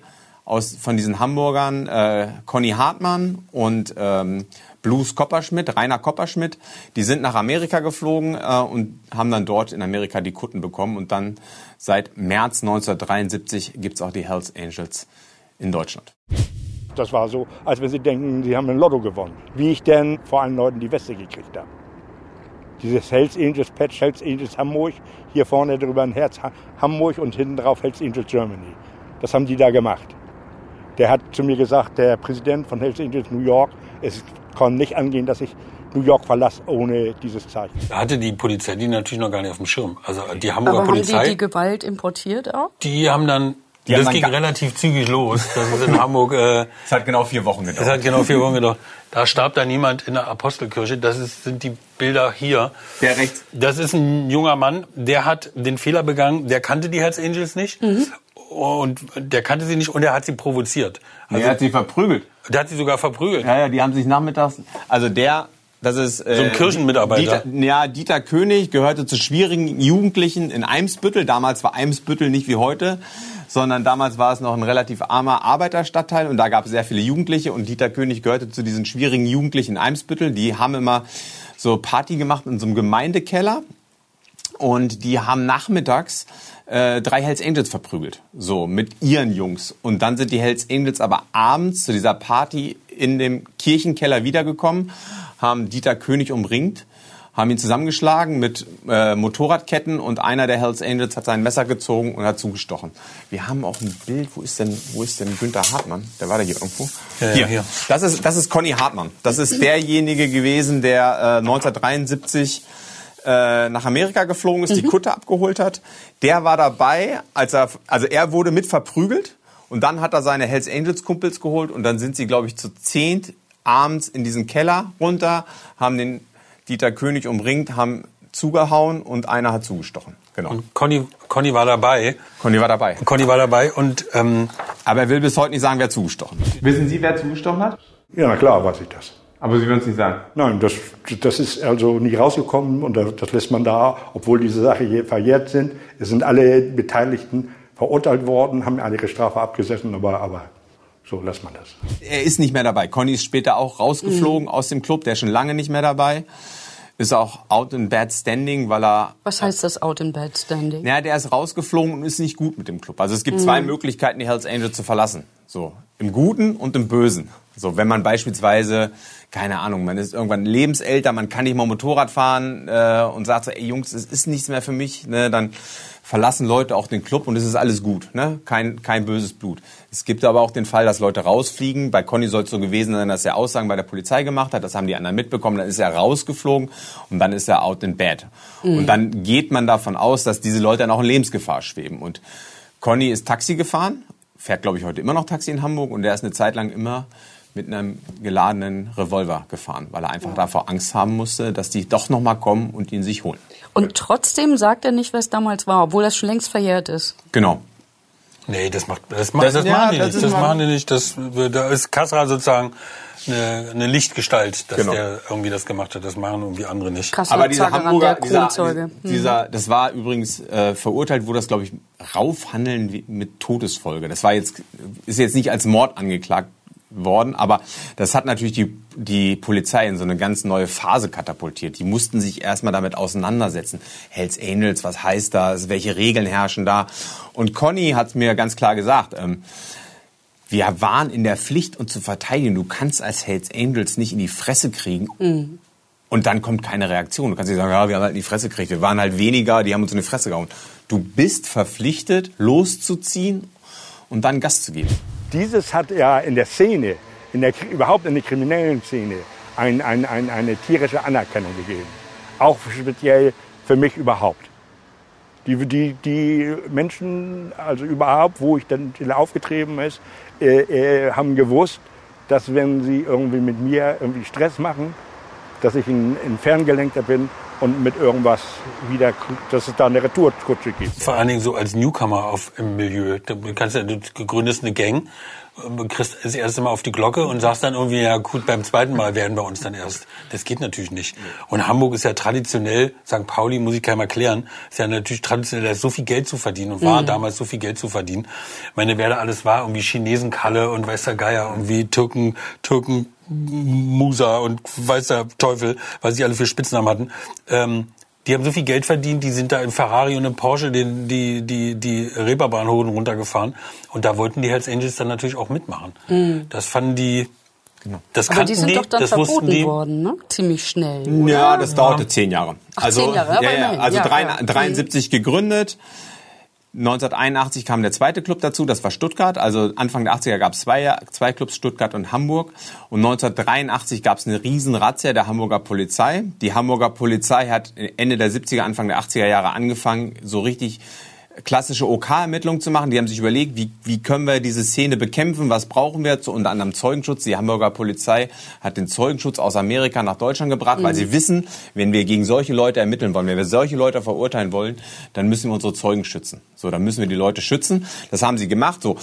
aus, von diesen Hamburgern, äh, Conny Hartmann und ähm, Blues Kopperschmidt, Rainer Kopperschmidt, die sind nach Amerika geflogen äh, und haben dann dort in Amerika die Kutten bekommen. Und dann seit März 1973 gibt's auch die Hells Angels in Deutschland. Das war so, als wenn sie denken, sie haben ein Lotto gewonnen. Wie ich denn vor allen Leuten die Weste gekriegt habe. Dieses Hells Angels Patch, Hells Angels Hamburg, hier vorne drüber ein Herz Hamburg und hinten drauf Hells Angels Germany. Das haben die da gemacht. Der hat zu mir gesagt, der Präsident von Hells Angels New York, es kann nicht angehen, dass ich New York verlasse ohne dieses Zeichen. Da hatte die Polizei die natürlich noch gar nicht auf dem Schirm. Also die Hamburger Aber Polizei. haben die die Gewalt importiert auch? Die haben dann, Die das dann ging relativ zügig los. Das ist in *laughs* Hamburg, äh, Es hat genau vier Wochen das gedauert. hat genau vier Wochen gedauert. Da starb da niemand in der Apostelkirche. Das ist, sind die Bilder hier. Der rechts. Das ist ein junger Mann, der hat den Fehler begangen, der kannte die Hells Angels nicht. Und der kannte sie nicht und er hat sie provoziert. Also, er hat sie verprügelt. der hat sie sogar verprügelt. Ja, ja, die haben sich nachmittags. Also der, das ist äh, So ein Kirchenmitarbeiter. Dieter, ja, Dieter König gehörte zu schwierigen Jugendlichen in Eimsbüttel. Damals war Eimsbüttel nicht wie heute, sondern damals war es noch ein relativ armer Arbeiterstadtteil und da gab es sehr viele Jugendliche und Dieter König gehörte zu diesen schwierigen Jugendlichen in Eimsbüttel. Die haben immer so Party gemacht in so einem Gemeindekeller und die haben nachmittags äh, drei Hells Angels verprügelt, so mit ihren Jungs. Und dann sind die Hells Angels aber abends zu dieser Party in dem Kirchenkeller wiedergekommen, haben Dieter König umringt, haben ihn zusammengeschlagen mit äh, Motorradketten und einer der Hells Angels hat sein Messer gezogen und hat zugestochen. Wir haben auch ein Bild, wo ist denn, wo ist denn Günther Hartmann? Der war da hier irgendwo. Ja, ja, hier. hier. Das ist, das ist Conny Hartmann. Das ist derjenige gewesen, der äh, 1973 äh, nach Amerika geflogen ist, die Kutte abgeholt hat. Der war dabei, als er, also er wurde mit verprügelt und dann hat er seine Hells Angels Kumpels geholt und dann sind sie, glaube ich, zu zehnt abends in diesen Keller runter, haben den Dieter König umringt, haben zugehauen und einer hat zugestochen. Genau. Und Conny, Conny war dabei. Conny war dabei. Conny war dabei und ähm, Aber er will bis heute nicht sagen, wer zugestochen hat. Wissen Sie, wer zugestochen hat? Ja, na klar weiß ich das. Aber Sie würden es nicht sagen. Nein, das, das ist also nie rausgekommen und das, lässt man da, obwohl diese Sache hier verjährt sind. Es sind alle Beteiligten verurteilt worden, haben eine ihre Strafe abgesessen, aber, aber so lässt man das. Er ist nicht mehr dabei. Conny ist später auch rausgeflogen aus dem Club. Der ist schon lange nicht mehr dabei. Ist auch out in bad standing, weil er Was heißt das Out in Bad Standing? Ja, der ist rausgeflogen und ist nicht gut mit dem Club. Also es gibt zwei Möglichkeiten, die Hells Angels zu verlassen. So, im Guten und im Bösen. So, wenn man beispielsweise, keine Ahnung, man ist irgendwann lebensälter, man kann nicht mal Motorrad fahren äh, und sagt so, ey Jungs, es ist nichts mehr für mich, ne, dann verlassen Leute auch den Club und es ist alles gut, ne? Kein, kein böses Blut. Es gibt aber auch den Fall, dass Leute rausfliegen. Bei Conny soll es so gewesen sein, dass er Aussagen bei der Polizei gemacht hat. Das haben die anderen mitbekommen. Dann ist er rausgeflogen und dann ist er out in bed. Und dann geht man davon aus, dass diese Leute dann auch in Lebensgefahr schweben. Und Conny ist Taxi gefahren, fährt glaube ich heute immer noch Taxi in Hamburg und der ist eine Zeit lang immer mit einem geladenen Revolver gefahren, weil er einfach davor Angst haben musste, dass die doch noch mal kommen und ihn sich holen. Und trotzdem sagt er nicht, was damals war, obwohl das schon längst verjährt ist. Genau. nee, das macht das, macht, Das- das, ja, machen die das nicht. Das machen die nicht. Das, da ist Kassra sozusagen eine, eine Lichtgestalt, dass Genau. der irgendwie das gemacht hat. Das machen irgendwie andere nicht. Kassel Aber dieser Hamburger, der dieser, Kronzeuge. Hm. dieser, das war übrigens äh, verurteilt, wurde das glaube ich raufhandeln mit Todesfolge. Das war jetzt ist jetzt nicht als Mord angeklagt worden, aber das hat natürlich die die Polizei in so eine ganz neue Phase katapultiert. Die mussten sich erstmal damit auseinandersetzen. Hells Angels, was heißt das? Welche Regeln herrschen da? Und Conny hat mir ganz klar gesagt. Ähm, wir waren in der Pflicht, uns zu verteidigen. Du kannst als Hells Angels nicht in die Fresse kriegen und dann kommt keine Reaktion. Du kannst nicht sagen, ja, wir haben halt in die Fresse gekriegt. Wir waren halt weniger, die haben uns in die Fresse gehauen. Du bist verpflichtet, loszuziehen und dann Gas zu geben. Dieses hat ja in der Szene, in der, überhaupt in der kriminellen Szene, ein, ein, ein, eine tierische Anerkennung gegeben. Auch speziell für mich überhaupt. Die, die, die Menschen, also überhaupt, wo ich dann aufgetrieben ist, äh, äh, haben gewusst, dass wenn sie irgendwie mit mir irgendwie Stress machen, dass ich ein, ein Ferngelenkter bin und mit irgendwas wieder, dass es da eine Retourkutsche gibt. Vor allen Dingen so als Newcomer auf im Milieu. Du kannst ja, du gründest eine Gang, kriegst das erste Mal auf die Glocke und sagst dann irgendwie, ja gut, beim zweiten Mal werden wir uns dann erst. Das geht natürlich nicht. Und Hamburg ist ja traditionell, St. Pauli muss ich keinem erklären, ist ja natürlich traditionell, da ist so viel Geld zu verdienen und war mhm. damals so viel Geld zu verdienen. Ich meine, wer da alles war, irgendwie Chinesenkalle und weiß der Geier, irgendwie Türken, Türken, Musa und weiß der Teufel, was sie alle für Spitznamen hatten. Ähm, die haben so viel Geld verdient, die sind da im Ferrari und im Porsche den, die, die, die Reeperbahn hoch und da wollten die Hells Angels dann natürlich auch mitmachen. Mhm. Das fanden die, Genau. Das Aber die sind die, doch dann verboten die. worden, ne? Ziemlich schnell. Oder? Ja, das dauerte ja. zehn Jahre. Ach, also, zehn Jahre, ja, ja, also ja, 73 gegründet. 1981 kam der zweite Club dazu, das war Stuttgart. Also Anfang der 80er gab es zwei, zwei Clubs, Stuttgart und Hamburg. Und 1983 gab es eine riesen Razzia der Hamburger Polizei. Die Hamburger Polizei hat Ende der 70er, Anfang der 80er Jahre angefangen, so richtig klassische OK-Ermittlungen zu machen. Die haben sich überlegt, wie, wie können wir diese Szene bekämpfen, was brauchen wir, zu, unter anderem Zeugenschutz. Die Hamburger Polizei hat den Zeugenschutz aus Amerika nach Deutschland gebracht, mhm. weil sie wissen, wenn wir gegen solche Leute ermitteln wollen, wenn wir solche Leute verurteilen wollen, dann müssen wir unsere Zeugen schützen. So, dann müssen wir die Leute schützen. Das haben sie gemacht. So.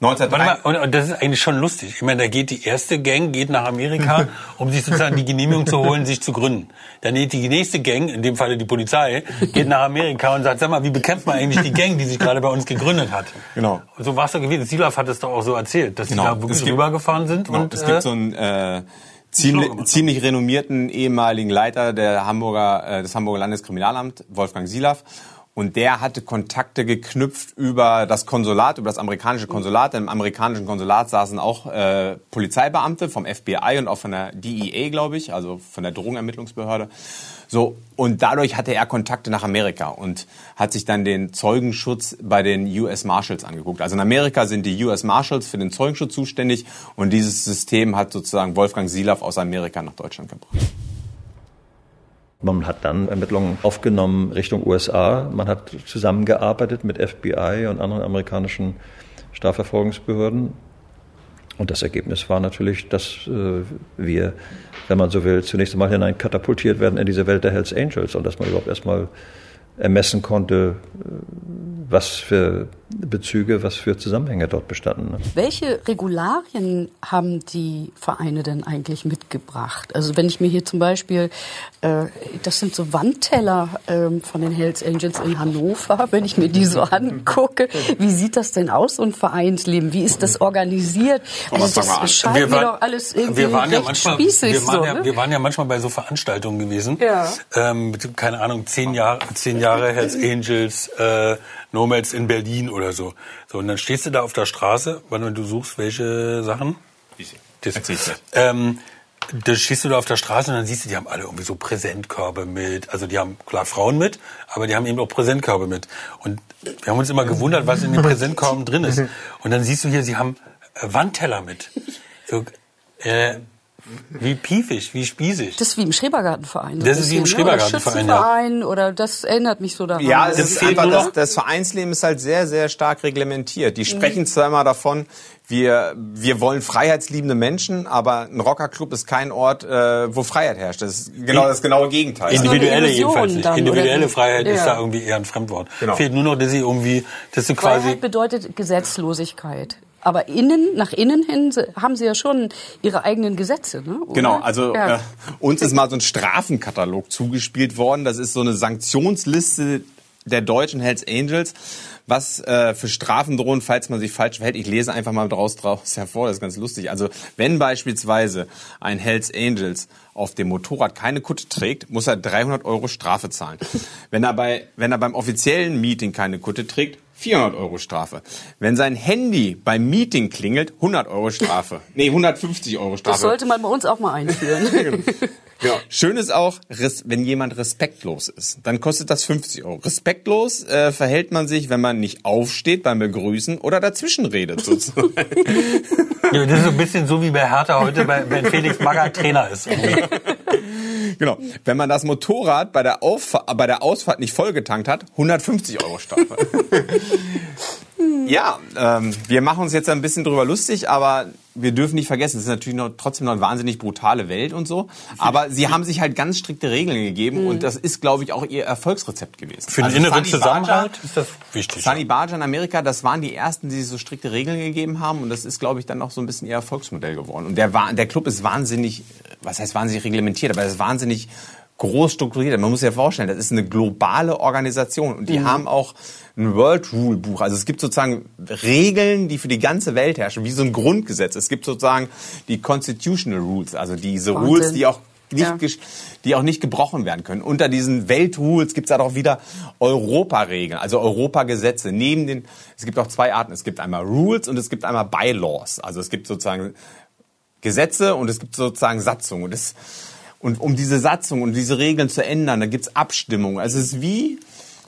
1903. Und, und das ist eigentlich schon lustig. Ich meine, da geht die erste Gang geht nach Amerika, *laughs* um sich sozusagen die Genehmigung zu holen, sich zu gründen. Dann geht die nächste Gang, in dem Falle die Polizei, geht nach Amerika und sagt, sag mal, wie bekämpft man eigentlich die Gang, die sich gerade bei uns gegründet hat? Genau. So war es doch gewesen. Silaf hat es doch auch so erzählt, dass genau. die da wirklich gibt, rübergefahren sind. Genau. Und, es gibt äh, so ein äh, ziemlich, ziemlich renommierten ehemaligen Leiter der Hamburger, äh, des Hamburger Landeskriminalamts, Wolfgang Silaf. Und der hatte Kontakte geknüpft über das Konsulat, über das amerikanische Konsulat. Im amerikanischen Konsulat saßen auch äh, Polizeibeamte vom FBI und auch von der DEA, glaube ich, also von der Drogenermittlungsbehörde. So, und dadurch hatte er Kontakte nach Amerika und hat sich dann den Zeugenschutz bei den US Marshals angeguckt. Also in Amerika sind die US Marshals für den Zeugenschutz zuständig und dieses System hat sozusagen Wolfgang Silaf aus Amerika nach Deutschland gebracht. Man hat dann Ermittlungen aufgenommen Richtung USA. Man hat zusammengearbeitet mit FBI und anderen amerikanischen Strafverfolgungsbehörden. Und das Ergebnis war natürlich, dass äh, wir, wenn man so will, zunächst einmal hinein katapultiert werden in diese Welt der Hells Angels und dass man überhaupt erstmal ermessen konnte, was für Bezüge, was für Zusammenhänge dort bestanden. Ne? Welche Regularien haben die Vereine denn eigentlich mitgebracht? Also wenn ich mir hier zum Beispiel, äh, das sind so Wandteller äh, von den Hells Angels in Hannover, *laughs* wenn ich mir die so angucke, wie sieht das denn aus, so ein Vereinsleben? Wie ist das organisiert? Also das scheint wir, mir doch alles irgendwie wir waren ja manchmal, spießig. Wir waren, so, ja, ne? wir waren ja manchmal bei so Veranstaltungen gewesen. Ja. Ähm, keine Ahnung, zehn Jahre, zehn Jahre Hells Angels, äh, Nomads in Berlin oder so. So, und dann stehst du da auf der Straße, wenn du suchst, welche Sachen? Das, ähm, da stehst du da auf der Straße und dann siehst du, die haben alle irgendwie so Präsentkörbe mit. Also die haben klar Frauen mit, aber die haben eben auch Präsentkörbe mit. Und wir haben uns immer gewundert, was in den Präsentkörben drin ist. Und dann siehst du hier, sie haben äh, Wandteller mit. So, äh, wie piefig, wie spießig. Das ist wie im Schrebergartenverein. So das ist wie im Schrebergartenverein, ja. Oder das erinnert mich so daran. Ja, es ist einfach, das, das Vereinsleben ist halt sehr, sehr stark reglementiert. Die sprechen mhm. zwar immer davon, wir, wir wollen freiheitsliebende Menschen, aber ein Rockerclub ist kein Ort, äh, wo Freiheit herrscht. Das ist genau das genaue Gegenteil. Individuelle jedenfalls nicht. Dann, Individuelle Freiheit ja. ist da irgendwie eher ein Fremdwort. Genau. Fehlt nur noch, dass sie irgendwie, dass du quasi... Freiheit bedeutet Gesetzlosigkeit. Aber innen, nach innen hin haben sie ja schon ihre eigenen Gesetze. Ne? Oder? Genau, also ja. äh, uns ist mal so ein Strafenkatalog zugespielt worden. Das ist so eine Sanktionsliste der deutschen Hells Angels, was äh, für Strafen drohen, falls man sich falsch verhält. Ich lese einfach mal draus, draus hervor, das ist ganz lustig. Also wenn beispielsweise ein Hells Angels auf dem Motorrad keine Kutte trägt, muss er 300 Euro Strafe zahlen. Wenn er, bei, wenn er beim offiziellen Meeting keine Kutte trägt, 400 Euro Strafe. Wenn sein Handy beim Meeting klingelt, 100 Euro Strafe. *laughs* Nee, 150 Euro Strafe. Das sollte man bei uns auch mal einführen. *laughs* genau. Schön ist auch, wenn jemand respektlos ist, dann kostet das 50 Euro. Respektlos äh, verhält man sich, wenn man nicht aufsteht beim Begrüßen oder dazwischen redet sozusagen. *laughs* Ja, das ist so ein bisschen so wie bei Hertha heute, wenn Felix Magath Trainer ist. Genau. Wenn man das Motorrad bei der, Auffa bei der Ausfahrt nicht vollgetankt hat, 150 Euro Strafe. *laughs* ja, ähm, wir machen uns jetzt ein bisschen drüber lustig, aber wir dürfen nicht vergessen, es ist natürlich noch, trotzdem noch eine wahnsinnig brutale Welt und so. Aber sie haben sich halt ganz strikte Regeln gegeben mhm. und das ist, glaube ich, auch ihr Erfolgsrezept gewesen. Für den also inneren Zusammenhalt Baja, ist das wichtig. Sunny Barger in Amerika, das waren die ersten, die so strikte Regeln gegeben haben und das ist, glaube ich, dann auch so ein bisschen ihr Erfolgsmodell geworden. Und der, der Club ist wahnsinnig, was heißt wahnsinnig reglementiert, aber es ist wahnsinnig groß strukturiert. Man muss sich ja vorstellen, das ist eine globale Organisation und die mhm. haben auch ein World Rule Buch. Also es gibt sozusagen Regeln, die für die ganze Welt herrschen, wie so ein Grundgesetz. Es gibt sozusagen die Constitutional Rules, also diese Wahnsinn. Rules, die auch nicht, ja. die auch nicht gebrochen werden können. Unter diesen Weltrules gibt es auch wieder Europaregeln, also Europagesetze. Neben den, es gibt auch zwei Arten. Es gibt einmal Rules und es gibt einmal Bylaws. Also es gibt sozusagen Gesetze und es gibt sozusagen Satzungen. Und das und um diese Satzung und diese Regeln zu ändern, da gibt's Abstimmungen. Also es ist wie,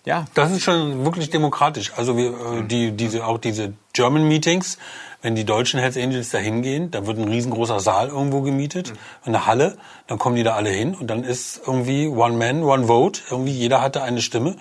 ja. Das ist schon wirklich demokratisch. Also wir, äh, die, diese, auch diese German Meetings, wenn die deutschen Hells Angels da hingehen, da wird ein riesengroßer Saal irgendwo gemietet, eine Halle, dann kommen die da alle hin und dann ist irgendwie One Man, One Vote, irgendwie jeder hatte eine Stimme.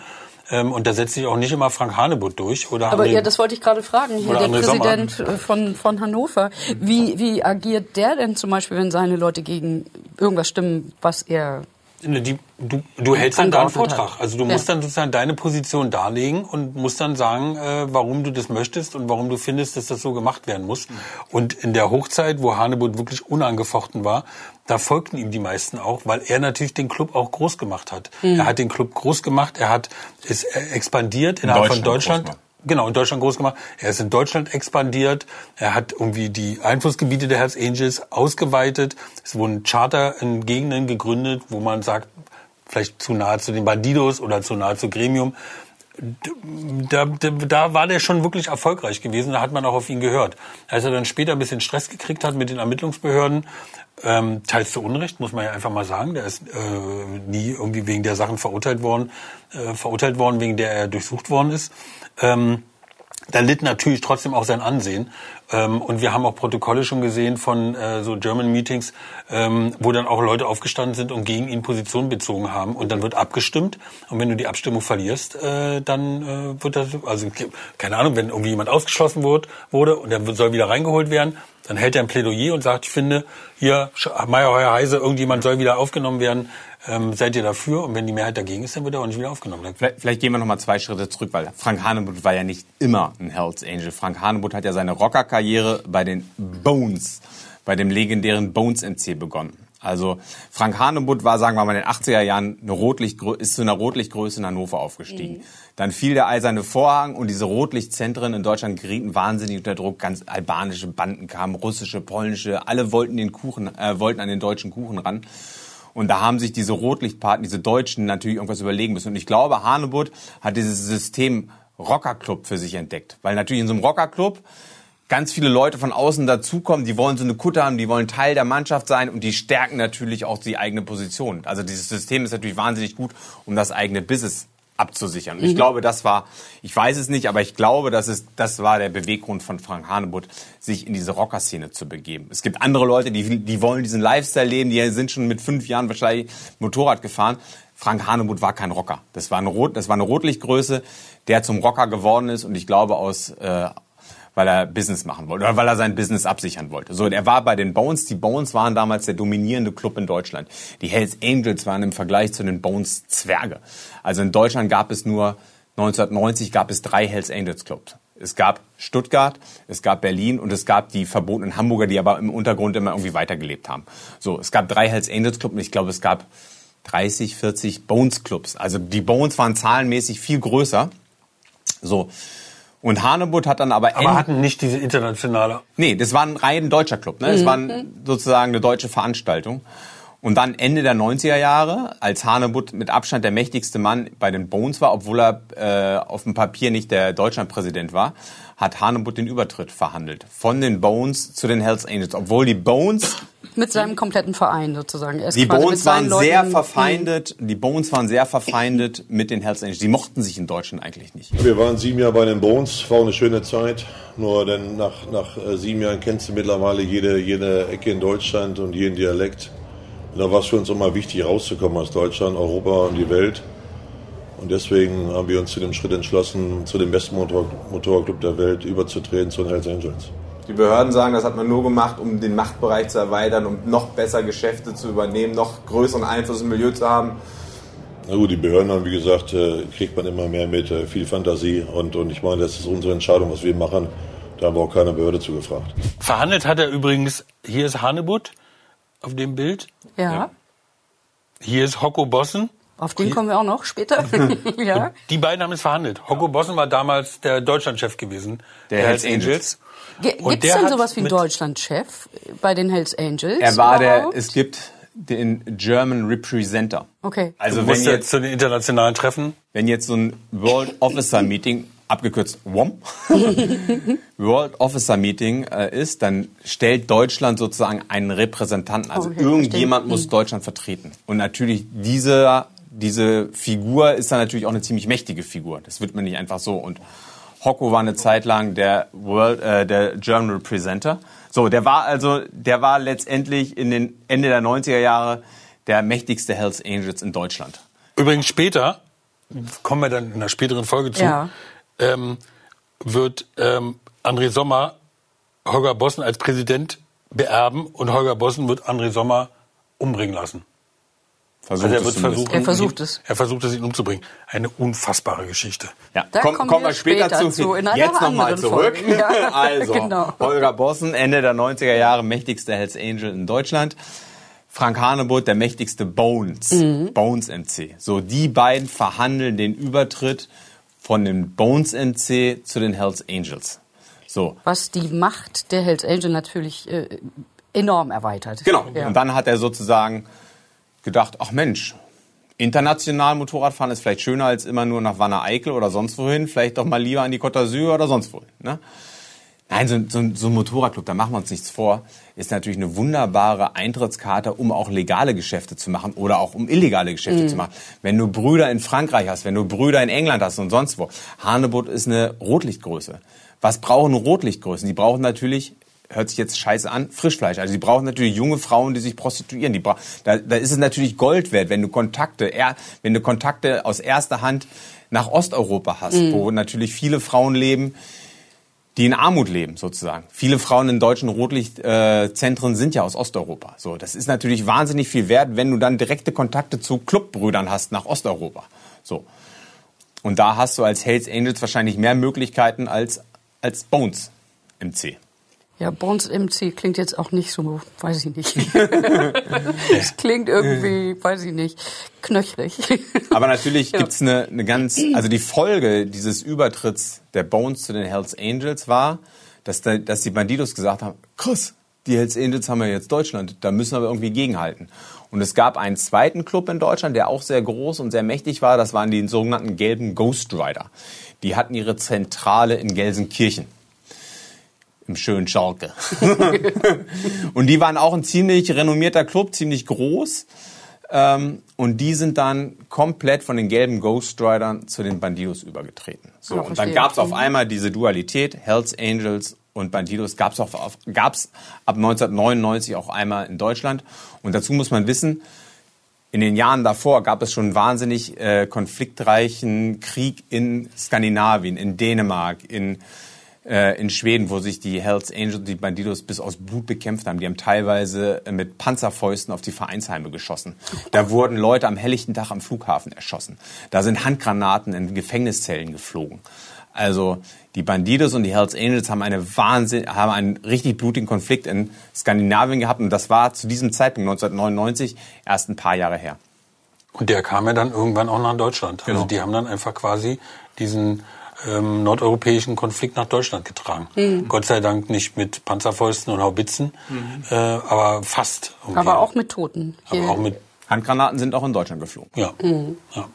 Ähm, und da setzt sich auch nicht immer Frank Hanebutt durch. Oder Aber ja, das wollte ich gerade fragen. Hier der Präsident Sommer. von, von Hannover. Wie, wie agiert der denn zum Beispiel, wenn seine Leute gegen irgendwas stimmen, was er die, du, du hältst dann da einen Vortrag. Also du musst dann sozusagen deine Position darlegen und musst dann sagen, äh, warum du das möchtest und warum du findest, dass das so gemacht werden muss. Und in der Hochzeit, wo Hanebutt wirklich unangefochten war, da folgten ihm die meisten auch, weil er natürlich den Club auch groß gemacht hat. Mhm. Er hat den Club groß gemacht, er hat es expandiert innerhalb von Deutschland genau, in Deutschland groß gemacht. Er ist in Deutschland expandiert. Er hat irgendwie die Einflussgebiete der Hells Angels ausgeweitet. Es wurden Charter in Gegenden gegründet, wo man sagt, vielleicht zu nahe zu den Bandidos oder zu nahe zu Gremium. Da, da, war der schon wirklich erfolgreich gewesen. Da hat man auch auf ihn gehört. Als er dann später ein bisschen Stress gekriegt hat mit den Ermittlungsbehörden, ähm, teils zu Unrecht, muss man ja einfach mal sagen. Der ist äh, nie irgendwie wegen der Sachen verurteilt worden, äh, verurteilt worden, wegen der er durchsucht worden ist. Ähm, da litt natürlich trotzdem auch sein Ansehen. Ähm, und wir haben auch Protokolle schon gesehen von äh, so German Meetings, ähm, wo dann auch Leute aufgestanden sind und gegen ihn Position bezogen haben. Und dann wird abgestimmt. Und wenn du die Abstimmung verlierst, äh, dann äh, wird das, also keine Ahnung, wenn irgendwie jemand ausgeschlossen wurde, wurde und der soll wieder reingeholt werden, dann hält er ein Plädoyer und sagt, ich finde, hier, Meier, Heuer, Heise, irgendjemand soll wieder aufgenommen werden. Ähm, seid ihr dafür? Und wenn die Mehrheit dagegen ist, dann wird er auch nicht wieder aufgenommen. Vielleicht, vielleicht gehen wir noch mal zwei Schritte zurück, weil Frank Hanebutt war ja nicht immer ein Hells Angel. Frank Hanebutt hat ja seine Rockerkarriere bei den Bones, bei dem legendären Bones MC begonnen. Also Frank Hanebutt war, sagen wir mal, in den 80er Jahren eine Rotlicht, ist zu einer Rotlichtgröße in Hannover aufgestiegen. Mhm. Dann fiel der eiserne Vorhang und diese Rotlichtzentren in Deutschland gerieten wahnsinnig unter Druck. Ganz albanische Banden kamen, russische, polnische, alle wollten den Kuchen, äh, wollten an den deutschen Kuchen ran. Und da haben sich diese Rotlichtpaten, diese Deutschen natürlich irgendwas überlegen müssen. Und ich glaube, Hanebutt hat dieses System Rockerclub für sich entdeckt. Weil natürlich in so einem Rockerclub ganz viele Leute von außen dazukommen, die wollen so eine Kutte haben, die wollen Teil der Mannschaft sein und die stärken natürlich auch die eigene Position. Also dieses System ist natürlich wahnsinnig gut, um das eigene Business abzusichern. Und ich mhm. glaube, das war, ich weiß es nicht, aber ich glaube, das ist, das war der Beweggrund von Frank Hanebutt, sich in diese Rockerszene zu begeben. Es gibt andere Leute, die, die wollen diesen Lifestyle leben, die sind schon mit fünf Jahren wahrscheinlich Motorrad gefahren. Frank Hanebutt war kein Rocker. Das war eine, Rot, das war eine Rotlichtgröße, der zum Rocker geworden ist und ich glaube aus, äh, weil er Business machen wollte oder weil er sein Business absichern wollte. So, er war bei den Bones. Die Bones waren damals der dominierende Club in Deutschland. Die Hells Angels waren im Vergleich zu den Bones Zwerge. Also in Deutschland gab es nur 1990 gab es drei Hells Angels Clubs. Es gab Stuttgart, es gab Berlin und es gab die verbotenen Hamburger, die aber im Untergrund immer irgendwie weitergelebt haben. So, es gab drei Hells Angels Clubs und ich glaube, es gab 30, 40 Bones Clubs. Also die Bones waren zahlenmäßig viel größer. So, und Hanebutt hat dann aber... Aber hatten nicht diese internationale... Nee, das war ein rein deutscher Club. Ne? Das mhm. war sozusagen eine deutsche Veranstaltung. Und dann Ende der 90er Jahre, als Hanebutt mit Abstand der mächtigste Mann bei den Bones war, obwohl er äh, auf dem Papier nicht der Deutschlandpräsident war, hat Hanebutt den Übertritt verhandelt. Von den Bones zu den Hells Angels. Obwohl die Bones mit seinem kompletten Verein sozusagen. die Bones waren sehr Leuten verfeindet. Die Bones waren sehr verfeindet mit den Hells Angels. Die mochten sich in Deutschland eigentlich nicht. Wir waren sieben Jahre bei den Bones. War eine schöne Zeit. Nur denn nach, nach äh, sieben Jahren kennst du mittlerweile jede, jede Ecke in Deutschland und jeden Dialekt. Und da war es für uns immer wichtig, rauszukommen aus Deutschland, Europa und die Welt. Und deswegen haben wir uns zu dem Schritt entschlossen, zu dem besten Motor Motorclub der Welt überzutreten, zu den Hells Angels. Die Behörden sagen, das hat man nur gemacht, um den Machtbereich zu erweitern, um noch besser Geschäfte zu übernehmen, noch größeren Einfluss im Milieu zu haben. Na gut, die Behörden haben, wie gesagt, äh, kriegt man immer mehr mit, äh, viel Fantasie. Und, und ich meine, das ist unsere Entscheidung, was wir machen. Da haben wir auch keine Behörde zugefragt. Verhandelt hat er übrigens, hier ist Hanebut auf dem Bild. Ja. ja. Hier ist Hocko Bossen. Auf den kommen wir auch noch später. *laughs* ja. Die beiden haben es verhandelt. Hocko Bossen war damals der Deutschlandchef gewesen. Der, der Hells Angels. Gibt es denn sowas wie einen Deutschlandchef bei den Hells Angels? Er war überhaupt? der, es gibt den German Representer. Okay. Also du wenn jetzt zu den internationalen Treffen, wenn jetzt so ein World Officer Meeting abgekürzt WOM *laughs* World Officer Meeting äh, ist, dann stellt Deutschland sozusagen einen Repräsentanten. Also okay, irgendjemand verstehe. muss hm. Deutschland vertreten. Und natürlich diese diese Figur ist dann natürlich auch eine ziemlich mächtige Figur. Das wird man nicht einfach so. Und Hocko war eine Zeit lang der World, äh, der German Representer. So, der war also, der war letztendlich in den Ende der 90er Jahre der mächtigste Hells Angels in Deutschland. Übrigens später, kommen wir dann in einer späteren Folge zu, ja. ähm, wird ähm, André Sommer Holger Bossen als Präsident beerben und Holger Bossen wird André Sommer umbringen lassen. Versucht also er, wird versuchen, er versucht es. Er versucht es, ihn umzubringen. Eine unfassbare Geschichte. Ja, da Komm, kommen, kommen wir später, später zu. zu Jetzt nochmal zurück. *laughs* Ja, also, genau. Holger Bossen, Ende der 90er Jahre mächtigster Hells Angel in Deutschland. Frank Hanebut, der mächtigste Bones, mhm. Bones MC. So, die beiden verhandeln den Übertritt von dem Bones MC zu den Hells Angels. So. Was die Macht der Hells Angel natürlich äh, enorm erweitert. Genau. Ja. Und dann hat er sozusagen gedacht, ach Mensch, international Motorradfahren ist vielleicht schöner als immer nur nach Wanne Eickel oder sonst wohin, vielleicht doch mal lieber an die Côte d'Azur oder sonst wohin. Ne? Nein, so, so, so ein Motorradclub, da machen wir uns nichts vor, ist natürlich eine wunderbare Eintrittskarte, um auch legale Geschäfte zu machen oder auch um illegale Geschäfte mhm. zu machen. Wenn du Brüder in Frankreich hast, wenn du Brüder in England hast und sonst wo. Hanebut ist eine Rotlichtgröße. Was brauchen Rotlichtgrößen? Die brauchen natürlich hört sich jetzt scheiße an, Frischfleisch. Also die brauchen natürlich junge Frauen, die sich prostituieren. Die da, da ist es natürlich Gold wert, wenn du Kontakte, er, wenn du Kontakte aus erster Hand nach Osteuropa hast, mhm. wo natürlich viele Frauen leben, die in Armut leben sozusagen. Viele Frauen in deutschen Rotlichtzentren äh, sind ja aus Osteuropa. So, das ist natürlich wahnsinnig viel wert, wenn du dann direkte Kontakte zu Clubbrüdern hast nach Osteuropa. So. Und da hast du als Hells Angels wahrscheinlich mehr Möglichkeiten als als Bones MC. Ja, Bones MC klingt jetzt auch nicht so, weiß ich nicht. *laughs* Es klingt irgendwie, weiß ich nicht, knöchrig. Aber natürlich *laughs* ja. gibt's eine, eine ganz, also die Folge dieses Übertritts der Bones zu den Hells Angels war, dass, da, dass die Bandidos gesagt haben, krass, die Hells Angels haben ja jetzt Deutschland, da müssen wir irgendwie gegenhalten. Und es gab einen zweiten Club in Deutschland, der auch sehr groß und sehr mächtig war, das waren die sogenannten gelben Ghost Rider. Die hatten ihre Zentrale in Gelsenkirchen im schönen Schalke. *laughs* und die waren auch ein ziemlich renommierter Club, ziemlich groß. Ähm, und die sind dann komplett von den gelben Ghost Riders zu den Bandidos übergetreten. So, oh, und dann gab es auf einmal diese Dualität, Hells Angels und Bandidos gab es gab's ab 1999 auch einmal in Deutschland. Und dazu muss man wissen, in den Jahren davor gab es schon wahnsinnig äh, konfliktreichen Krieg in Skandinavien, in Dänemark, in äh, in Schweden, wo sich die Hells Angels, die Bandidos bis aus Blut bekämpft haben. Die haben teilweise mit Panzerfäusten auf die Vereinsheime geschossen. Da wurden Leute am helllichten Tag am Flughafen erschossen. Da sind Handgranaten in Gefängniszellen geflogen. Also die Bandidos und die Hells Angels haben eine Wahnsinn, haben einen richtig blutigen Konflikt in Skandinavien gehabt und das war zu diesem Zeitpunkt 1999 erst ein paar Jahre her. Und der kam ja dann irgendwann auch nach Deutschland. Also genau. Also die haben dann einfach quasi diesen ähm, nordeuropäischen Konflikt nach Deutschland getragen. Mhm. Gott sei Dank nicht mit Panzerfäusten und Haubitzen, mhm. äh, aber fast. Okay. Aber auch mit Toten. Aber auch mit Handgranaten sind auch in Deutschland geflogen. Ja. Mhm. ja.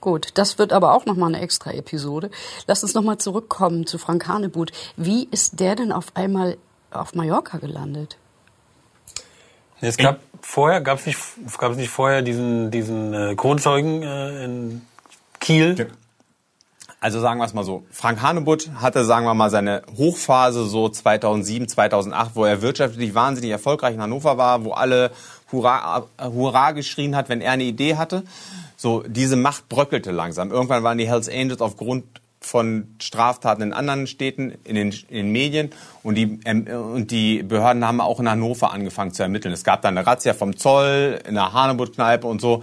Gut, das wird aber auch nochmal eine extra Episode. Lass uns nochmal zurückkommen zu Frank Hanebut. Wie ist der denn auf einmal auf Mallorca gelandet? Es gab vorher, gab es nicht, nicht vorher diesen, diesen äh, Kronzeugen äh, in Kiel? Ja. Also sagen wir es mal so. Frank Hanebutt hatte, sagen wir mal, seine Hochphase so 2007, 2008, wo er wirtschaftlich wahnsinnig erfolgreich in Hannover war, wo alle Hurra, Hurra geschrien hat, wenn er eine Idee hatte. So, diese Macht bröckelte langsam. Irgendwann waren die Hells Angels aufgrund von Straftaten in anderen Städten, in den, in den Medien und die, ähm, und die Behörden haben auch in Hannover angefangen zu ermitteln. Es gab dann eine Razzia vom Zoll, in der Hanebutt-Kneipe und so.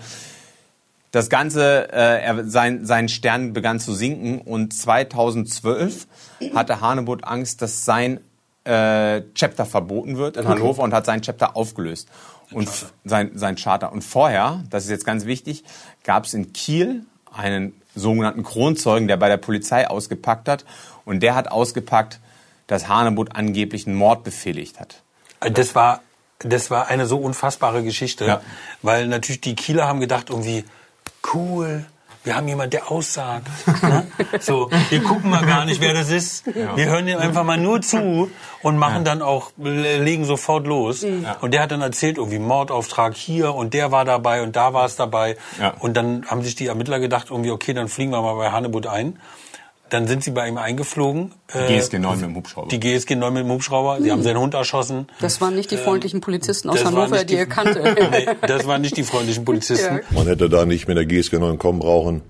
Das Ganze, äh, er, sein, sein Stern begann zu sinken und 2012 hatte Hanebutt Angst, dass sein äh, Chapter verboten wird in Hannover und hat sein Chapter aufgelöst. Und sein, sein Charter. Und vorher, das ist jetzt ganz wichtig, gab es in Kiel einen sogenannten Kronzeugen, der bei der Polizei ausgepackt hat. Und der hat ausgepackt, dass Hanebutt angeblich einen Mord befehligt hat. Das war, das war eine so unfassbare Geschichte, ja. weil natürlich die Kieler haben gedacht irgendwie, cool, wir haben jemand, der aussagt. Ne? *laughs* So, wir gucken mal gar nicht, wer das ist. Ja. Wir hören ihm einfach mal nur zu und machen ja. dann auch, legen sofort los. Ja. Und der hat dann erzählt, irgendwie Mordauftrag hier und der war dabei und da war es dabei. Und dann haben sich die Ermittler gedacht, irgendwie, okay, dann fliegen wir mal bei Hannebut ein. Dann sind sie bei ihm eingeflogen. Die GSG 9 mit dem Hubschrauber. Die GSG 9 mit dem Hubschrauber. Sie hm. haben seinen Hund erschossen. Das waren nicht die freundlichen Polizisten aus Hannover, die, die ihr kannte. *laughs* nee, das waren nicht die freundlichen Polizisten. Ja. Man hätte da nicht mit der GSG 9 kommen brauchen.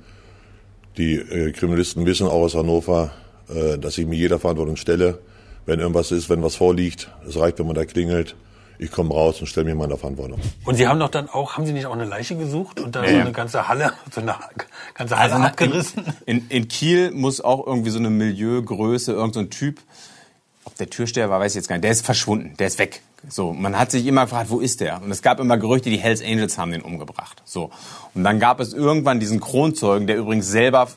Die äh, Kriminalisten wissen auch aus Hannover, äh, dass ich mir jeder Verantwortung stelle. Wenn irgendwas ist, wenn was vorliegt, es reicht, wenn man da klingelt ich komme raus und stelle mir meiner Verantwortung. Und Sie haben doch dann auch, haben Sie nicht auch eine Leiche gesucht und da ja. so eine ganze Halle, *laughs* so eine ganze Halle also abgerissen? In, in, Kiel muss auch irgendwie so eine Milieugröße, irgendein so Typ, ob der Türsteher war, weiß ich jetzt gar nicht, der ist verschwunden, der ist weg. So, man hat sich immer gefragt, wo ist der? Und es gab immer Gerüchte, die Hells Angels haben den umgebracht. So. Und dann gab es irgendwann diesen Kronzeugen, der übrigens selber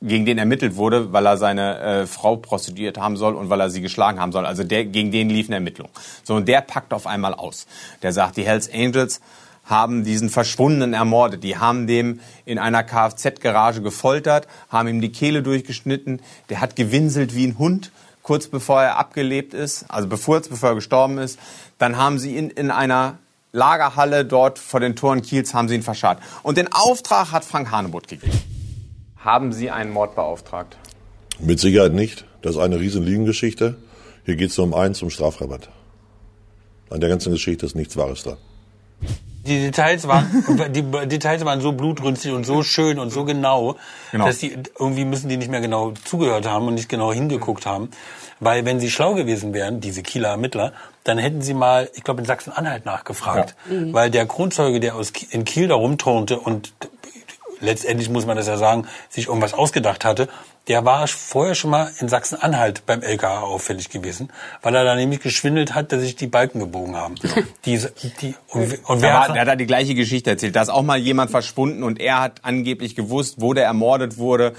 gegen den ermittelt wurde, weil er seine äh, Frau prostituiert haben soll und weil er sie geschlagen haben soll. Also der, gegen den liefen Ermittlungen. So, und der packt auf einmal aus. Der sagt, die Hells Angels haben diesen Verschwundenen ermordet. Die haben dem in einer Kfz-Garage gefoltert, haben ihm die Kehle durchgeschnitten. Der hat gewinselt wie ein Hund, kurz bevor er abgelebt ist, also bevor, bevor er gestorben ist. Dann haben sie ihn in einer Lagerhalle dort vor den Toren Kiels haben sie ihn verscharrt. Und den Auftrag hat Frank Hanebutt gegeben. Haben Sie einen Mord beauftragt? Mit Sicherheit nicht. Das ist eine riesen Lügengeschichte. Hier geht es nur um eins, um Strafrabatt. An der ganzen Geschichte ist nichts Wahres da. Die Details waren, *laughs* die Details waren so blutrünstig und so schön und so genau, genau, dass die irgendwie müssen die nicht mehr genau zugehört haben und nicht genau hingeguckt haben. Weil wenn sie schlau gewesen wären, diese Kieler Ermittler, dann hätten sie mal, ich glaube, in Sachsen-Anhalt nachgefragt. Ja. Mhm. Weil der Kronzeuge, der aus in Kiel da rumturnte und letztendlich muss man das ja sagen, sich irgendwas ausgedacht hatte, der war vorher schon mal in Sachsen-Anhalt beim LKA auffällig gewesen, weil er da nämlich geschwindelt hat, dass sich die Balken gebogen haben. *laughs* Diese, die, und, und wer hat, er hat da die gleiche Geschichte erzählt. Da ist auch mal jemand verschwunden und er hat angeblich gewusst, wo der ermordet wurde.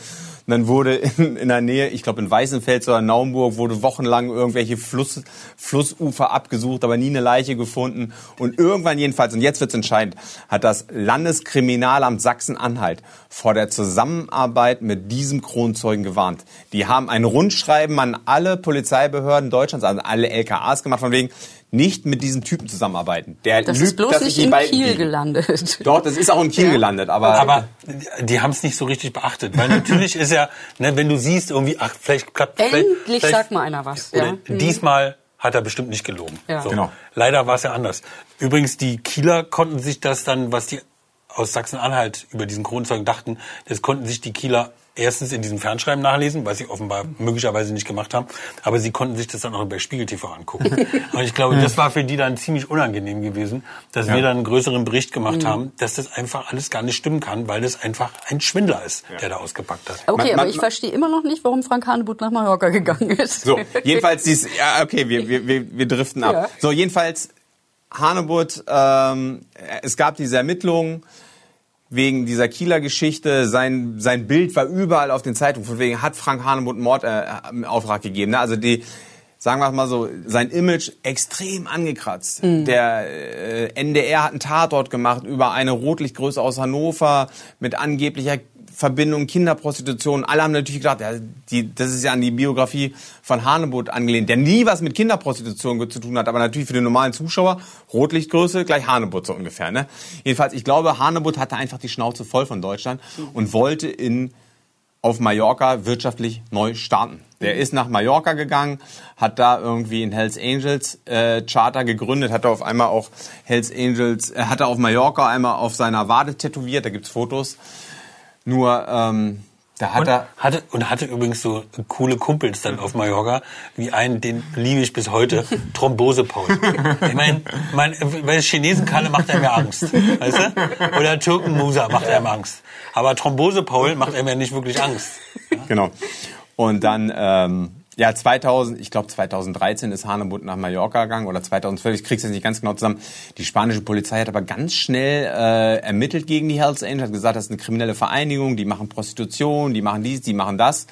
Und dann wurde *laughs* in, in der Nähe, ich glaube in Weißenfels oder Naumburg, wurde wochenlang irgendwelche Fluss, Flussufer abgesucht, aber nie eine Leiche gefunden. Und irgendwann jedenfalls, und jetzt wird's entscheidend, hat das Landeskriminalamt Sachsen-Anhalt vor der Zusammenarbeit mit diesem Kronzeugen gewarnt. Die haben ein Rundschreiben an alle Polizeibehörden Deutschlands, also alle LKAs gemacht, von wegen, nicht mit diesem Typen zusammenarbeiten. Der das lügt, ist bloß nicht in Kiel liegen. gelandet. Dort, das ist auch in Kiel ja. gelandet, aber aber die haben es nicht so richtig beachtet, weil natürlich ist ja, ne, wenn du siehst irgendwie, ach vielleicht klappt endlich vielleicht, sagt mal einer was. Ja. Mhm. Diesmal hat er bestimmt nicht gelogen. Ja. So. Genau. Leider war es ja anders. Übrigens, die Kieler konnten sich das dann, was die aus Sachsen-Anhalt über diesen Kronzeugen dachten, das konnten sich die Kieler erstens in diesem Fernschreiben nachlesen, was sie offenbar möglicherweise nicht gemacht haben, aber sie konnten sich das dann auch bei Spiegel TV angucken. *laughs* Und ich glaube, das war für die dann ziemlich unangenehm gewesen, dass ja. wir dann einen größeren Bericht gemacht mhm. haben, dass das einfach alles gar nicht stimmen kann, weil das einfach ein Schwindler ist, ja. der da ausgepackt hat. Okay, man, aber ich verstehe immer noch nicht, warum Frank Hanebut nach Mallorca gegangen ist. So, jedenfalls dies, ja, okay, wir, wir, wir, wir driften ab. Ja. So, jedenfalls Hanebut, ähm, es gab diese Ermittlungen, wegen dieser Kieler Geschichte. Sein, sein Bild war überall auf den Zeitungen. Von wegen hat Frank Hahnemuth einen Mordauftrag äh, gegeben. Ne? Also die, sagen wir mal so, sein Image extrem angekratzt. Mhm. Der äh, NDR hat einen Tatort gemacht über eine Rotlichtgröße aus Hannover mit angeblicher Verbindung Kinderprostitution. Alle haben natürlich gedacht, ja, die, das ist ja an die Biografie von Hanebut angelehnt, der nie was mit Kinderprostitution zu tun hat, aber natürlich für den normalen Zuschauer Rotlichtgröße gleich Hanebut so ungefähr. Ne? Jedenfalls, ich glaube, Hanebut hatte einfach die Schnauze voll von Deutschland und wollte in auf Mallorca wirtschaftlich neu starten. Der ist nach Mallorca gegangen, hat da irgendwie ein Hells Angels äh, Charter gegründet, hat da auf einmal auch Hells Angels, äh, hat er auf Mallorca einmal auf seiner Wade tätowiert, da gibt's Fotos. Nur ähm, da hat und er hatte und hatte übrigens so coole Kumpels dann auf Mallorca, wie einen, den liebe ich bis heute, *laughs* Thrombose Paul. Ich meine, mein, bei Chinesen Kalle macht er mir Angst, weißt du? Oder Türken Musa macht er mir Angst. Aber Thrombose Paul macht er mir nicht wirklich Angst. Genau. Und dann ähm, ja, 2000, ich glaube 2013 ist Hanebut nach Mallorca gegangen oder 2012, ich krieg's jetzt nicht ganz genau zusammen. Die spanische Polizei hat aber ganz schnell äh, ermittelt gegen die Hells Angels, hat gesagt, das ist eine kriminelle Vereinigung, die machen Prostitution, die machen dies, die machen das.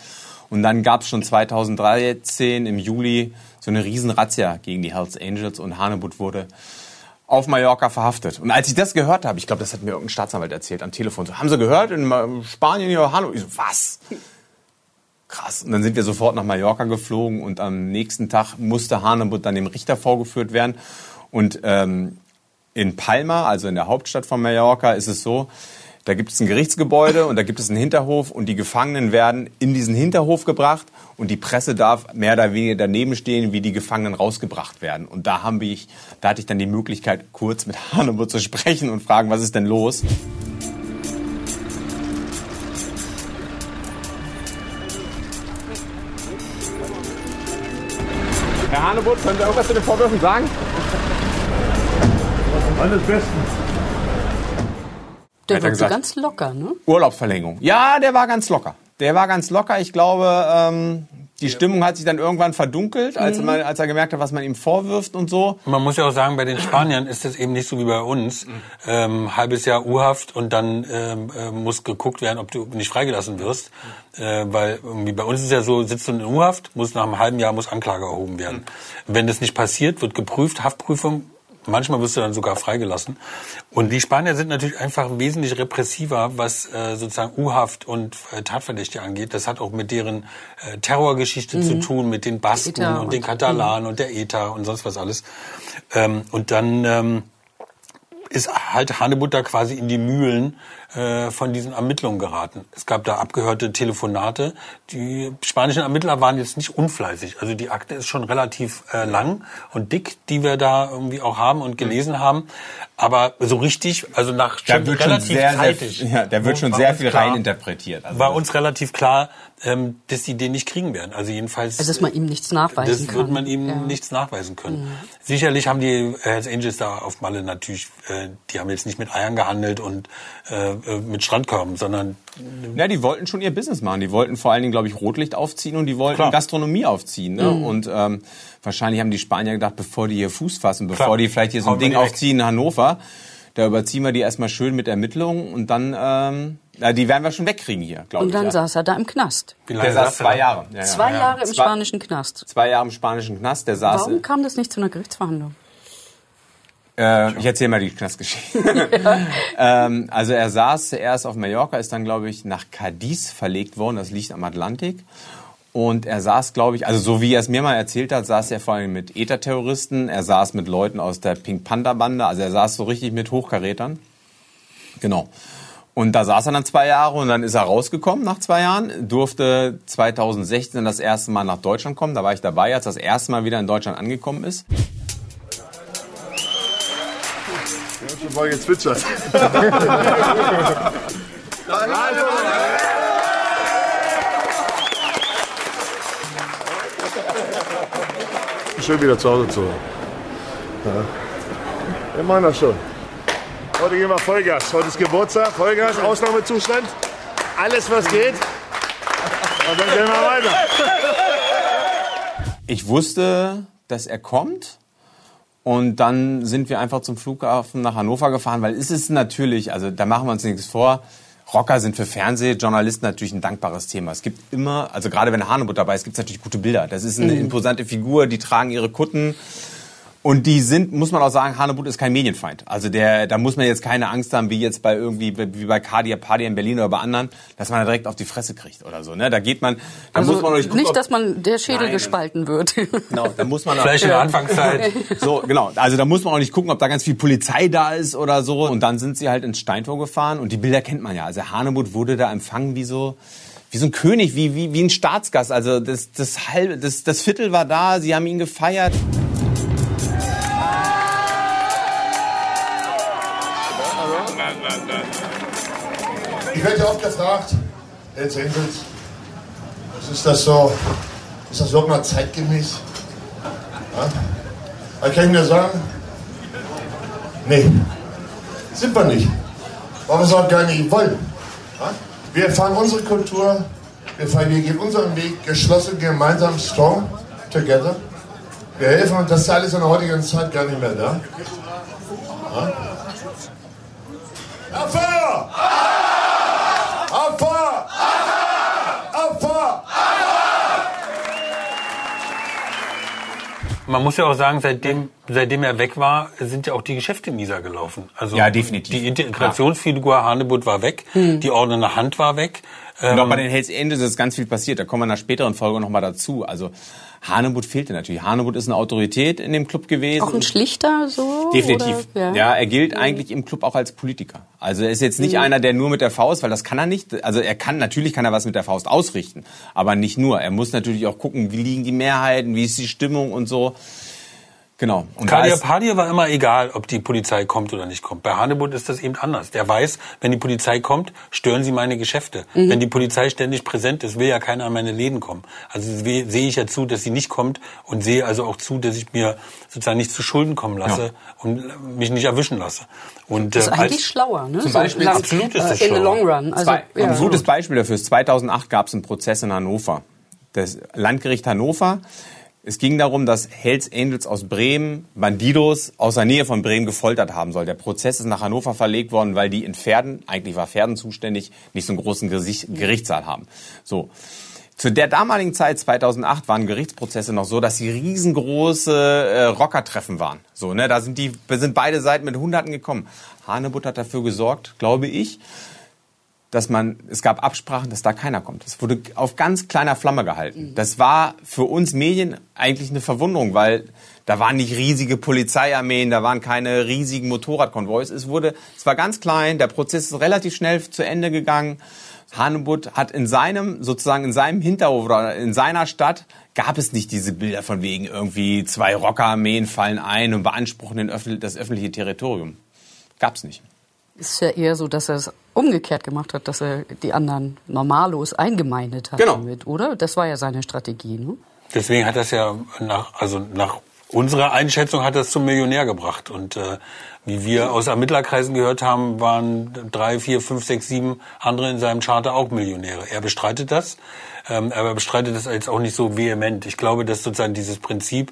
Und dann gab's schon 2013 im Juli so eine riesen Razzia gegen die Hells Angels und Hanebut wurde auf Mallorca verhaftet. Und als ich das gehört habe, ich glaube, das hat mir irgendein Staatsanwalt erzählt am Telefon, so, haben Sie gehört in Spanien hier Hanebut? Ich so, was? Krass. Und dann sind wir sofort nach Mallorca geflogen und am nächsten Tag musste Hanebut dann dem Richter vorgeführt werden. Und ähm, in Palma, also in der Hauptstadt von Mallorca, ist es so, da gibt es ein Gerichtsgebäude und da gibt es einen Hinterhof und die Gefangenen werden in diesen Hinterhof gebracht und die Presse darf mehr oder weniger daneben stehen, wie die Gefangenen rausgebracht werden. Und da haben wir, da hatte ich dann die Möglichkeit, kurz mit Hanebut zu sprechen und fragen, was ist denn los? Herr Hanebut, können Sie irgendwas zu den Vorwürfen sagen? Alles bestens. Der er wirkte gesagt. ganz locker, ne? Urlaubsverlängerung. Ja, der war ganz locker. Der war ganz locker. Ich glaube, ähm, die Stimmung hat sich dann irgendwann verdunkelt, als, man, als er gemerkt hat, was man ihm vorwirft und so. Man muss ja auch sagen, bei den Spaniern ist es eben nicht so wie bei uns. Ähm, halbes Jahr U-Haft und dann ähm, äh, muss geguckt werden, ob du nicht freigelassen wirst. Äh, weil irgendwie bei uns ist ja so, sitzt du in U-Haft, muss nach einem halben Jahr muss Anklage erhoben werden. Wenn das nicht passiert, wird geprüft, Haftprüfung. Manchmal wirst du dann sogar freigelassen. Und die Spanier sind natürlich einfach wesentlich repressiver, was äh, sozusagen U-Haft und äh, Tatverdächtige angeht. Das hat auch mit deren äh, Terrorgeschichte zu tun, mit den Basken ETA und den und- Katalanen und der ETA und sonst was alles. Ähm, und dann ähm, ist halt Hanebutter quasi in die Mühlen äh, von diesen Ermittlungen geraten. Es gab da abgehörte Telefonate. Die spanischen Ermittler waren jetzt nicht unfleißig. Also die Akte ist schon relativ äh, lang und dick, die wir da irgendwie auch haben und gelesen haben. Aber so richtig, also nach Da schon wird schon relativ sehr, sehr, zeitig. ja, da wird schon war sehr uns viel klar- reininterpretiert. Also War uns relativ klar, ähm, dass die den nicht kriegen werden. Also jedenfalls. Also, dass man ihm nichts nachweisen das kann. wird man ihm Ja. Mhm. nichts nachweisen können. Sicherlich haben die Hells Angels da auf Malle natürlich, äh, die haben jetzt nicht mit Eiern gehandelt und äh, äh, mit Strandkörben, sondern Ja, die wollten schon ihr Business machen. Die wollten vor allen Dingen, glaube ich, Rotlicht aufziehen und die wollten Klar. Gastronomie aufziehen. Ne? Und ähm, wahrscheinlich haben die Spanier gedacht, bevor die hier Fuß fassen, bevor Klar. die vielleicht hier so ein Ding aufziehen in Hannover, da überziehen wir die erstmal schön mit Ermittlungen und dann, ähm, na, die werden wir schon wegkriegen hier, glaube Und ich. dann ja. saß er da im Knast. der saß zwei? Jahre. Ja, ja. Zwei Jahre im Zwei- spanischen Knast. Zwei Jahre im spanischen Knast. Der saß. Warum kam das nicht zu einer Gerichtsverhandlung? Äh, ich erzähle mal die Knastgeschichte. *laughs* ähm, also er saß zuerst auf Mallorca, ist dann, glaube ich, nach Cadiz verlegt worden. Das liegt am Atlantik. Und er saß, glaube ich, also so wie er es mir mal erzählt hat, saß er vor allem mit ETA-Terroristen. Er saß mit Leuten aus der Pink Panther-Bande. Also er saß so richtig mit Hochkarätern. Genau. Und da saß er dann zwei Jahre und dann ist er rausgekommen nach zwei Jahren, durfte 2016 das erste Mal nach Deutschland kommen. Da war ich dabei, als das erste Mal wieder in Deutschland angekommen ist. Mal gezwitschert. *laughs* Schön wieder zu Hause zu sein. Ja. Wir machen das schon. Heute gehen wir Vollgas. Heute ist Geburtstag, Vollgas, Ausnahmezustand. Alles, was geht. Und dann gehen wir weiter. Ich wusste, dass er kommt. Und dann sind wir einfach zum Flughafen nach Hannover gefahren, weil es ist natürlich, also da machen wir uns nichts vor. Rocker sind für Fernsehjournalisten natürlich ein dankbares Thema. Es gibt immer, also gerade wenn Hanebut dabei ist, gibt es natürlich gute Bilder. Das ist eine imposante Figur, die tragen ihre Kutten. Und die sind, muss man auch sagen, Hanebut ist kein Medienfeind. Also der, da muss man jetzt keine Angst haben, wie jetzt bei irgendwie, wie bei Cardia Party in Berlin oder bei anderen, dass man da direkt auf die Fresse kriegt oder so. Ne? Da geht man, da Also muss man nicht gucken, nicht, ob- dass man der Schädel Nein. gespalten wird. *laughs* Genau, da muss man auch- Vielleicht in der Anfangszeit. *laughs* so, genau. Also da muss man auch nicht gucken, ob da ganz viel Polizei da ist oder so. Und dann sind sie halt ins Steintor gefahren und die Bilder kennt man ja. Also Hanebut wurde da empfangen wie so, wie so ein König, wie, wie, wie ein Staatsgast. Also das, das, halbe, das, das Viertel war da, sie haben ihn gefeiert. Ich werde ja oft gefragt, Hells Angels, ist das so, ist das überhaupt noch zeitgemäß? Ja? Kann ich mir sagen, nee, sind wir nicht. Weil wir es auch gar nicht wollen. Ja? Wir fahren unsere Kultur, wir, fahren, wir gehen unseren Weg geschlossen, gemeinsam, strong, together. Wir helfen und das ist alles in der heutigen Zeit gar nicht mehr da. Ja? Abfeuer! Abfeuer! Man muss ja auch sagen, seitdem, seitdem er weg war, sind ja auch die Geschäfte mieser gelaufen. Also Ja, definitiv. Die Integrationsfigur Hanebut war weg, die ordnende Hand war weg. Und auch Ähm, bei den Hells Angels ist ganz viel passiert. Da kommen wir in einer späteren Folge nochmal dazu. Also Hanebut fehlte natürlich. Hanebut ist eine Autorität in dem Club gewesen. Auch ein Schlichter so? Definitiv. Oder? Ja. er gilt eigentlich im Club auch als Politiker. Also er ist jetzt nicht Mhm. einer, der nur mit der Faust, weil das kann er nicht. Also er kann, natürlich kann er was mit der Faust ausrichten, aber nicht nur. Er muss natürlich auch gucken, wie liegen die Mehrheiten, wie ist die Stimmung und so. Genau. Und Padia war immer egal, ob die Polizei kommt oder nicht kommt. Bei Hanebut ist das eben anders. Der weiß, wenn die Polizei kommt, stören sie meine Geschäfte. Mhm. Wenn die Polizei ständig präsent ist, will ja keiner an meine Läden kommen. Also sehe ich ja zu, dass sie nicht kommt und sehe also auch zu, dass ich mir sozusagen nicht zu Schulden kommen lasse Ja. und mich nicht erwischen lasse. Und Das ist äh, eigentlich schlauer, ne? Zum So Beispiel- lang- Absolut ist das äh, In the schlauer. long run. Also, Zwei, ja. Ein gutes Beispiel dafür ist, 2008 gab es einen Prozess in Hannover. Das Landgericht Hannover. Es ging darum, dass Hells Angels aus Bremen Bandidos aus der Nähe von Bremen gefoltert haben soll. Der Prozess ist nach Hannover verlegt worden, weil die in Pferden, eigentlich war Pferden zuständig, nicht so einen großen Gerichtssaal haben. So. Zu der damaligen Zeit, 2008, waren Gerichtsprozesse noch so, dass sie riesengroße äh, Rockertreffen waren. So, ne, da sind die, sind beide Seiten mit Hunderten gekommen. Hanebutt hat dafür gesorgt, glaube ich, dass man, es gab Absprachen, dass da keiner kommt. Es wurde auf ganz kleiner Flamme gehalten. Das war für uns Medien eigentlich eine Verwunderung, weil da waren nicht riesige Polizeiarmeen, da waren keine riesigen Motorradkonvois. Es wurde, es war ganz klein, der Prozess ist relativ schnell zu Ende gegangen. Hanebutt hat in seinem, sozusagen in seinem Hinterhof oder in seiner Stadt gab es nicht diese Bilder von wegen irgendwie zwei Rockerarmeen fallen ein und beanspruchen öffentlich, das öffentliche Territorium. Gab's nicht. Ist ja eher so, dass er es umgekehrt gemacht hat, dass er die anderen Normalos eingemeindet hat Genau. damit, oder? Das war ja seine Strategie, ne? Deswegen hat das ja nach, also nach unserer Einschätzung hat das zum Millionär gebracht. Und äh, wie wir aus Ermittlerkreisen gehört haben, waren drei, vier, fünf, sechs, sieben andere in seinem Charter auch Millionäre. Er bestreitet das, ähm, aber er bestreitet das jetzt auch nicht so vehement. Ich glaube, dass sozusagen dieses Prinzip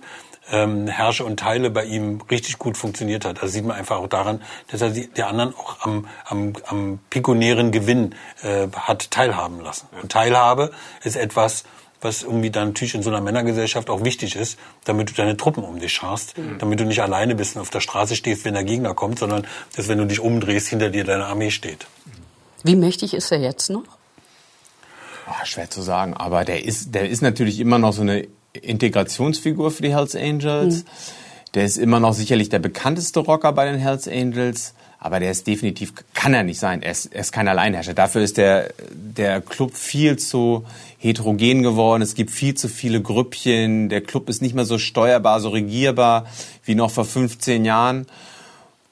ähm, Herrsche und Teile bei ihm richtig gut funktioniert hat. Also sieht man einfach auch daran, dass er die, die anderen auch am, am, am pikonären Gewinn äh, hat teilhaben lassen. Und Teilhabe ist etwas, was irgendwie dann natürlich in so einer Männergesellschaft auch wichtig ist, damit du deine Truppen um dich scharst, damit du nicht alleine bist und auf der Straße stehst, wenn der Gegner kommt, sondern dass wenn du dich umdrehst, hinter dir deine Armee steht. Wie mächtig ist er jetzt noch? Ah, schwer zu sagen, aber der ist, der ist natürlich immer noch so eine Integrationsfigur für die Hells Angels. Der ist immer noch sicherlich der bekannteste Rocker bei den Hells Angels, aber der ist definitiv, kann er nicht sein. Er ist, er ist kein Alleinherrscher. Dafür ist der, der Club viel zu heterogen geworden. Es gibt viel zu viele Grüppchen. Der Club ist nicht mehr so steuerbar, so regierbar wie noch vor 15 Jahren.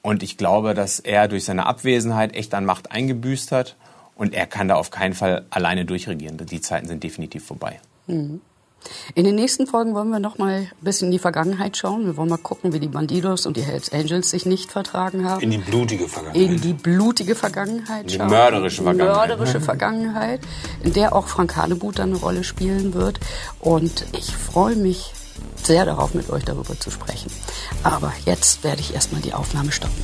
Und ich glaube, dass er durch seine Abwesenheit echt an Macht eingebüßt hat. Und er kann da auf keinen Fall alleine durchregieren. Die Zeiten sind definitiv vorbei. Mhm. In den nächsten Folgen wollen wir noch mal ein bisschen in die Vergangenheit schauen. Wir wollen mal gucken, wie die Bandidos und die Hells Angels sich nicht vertragen haben. In die blutige Vergangenheit. in die blutige Vergangenheit Die schauen. mörderische Vergangenheit. Mörderische Vergangenheit, in der auch Frank Hanebut eine Rolle spielen wird. Und ich freue mich sehr darauf, mit euch darüber zu sprechen. Aber jetzt werde ich erstmal die Aufnahme stoppen.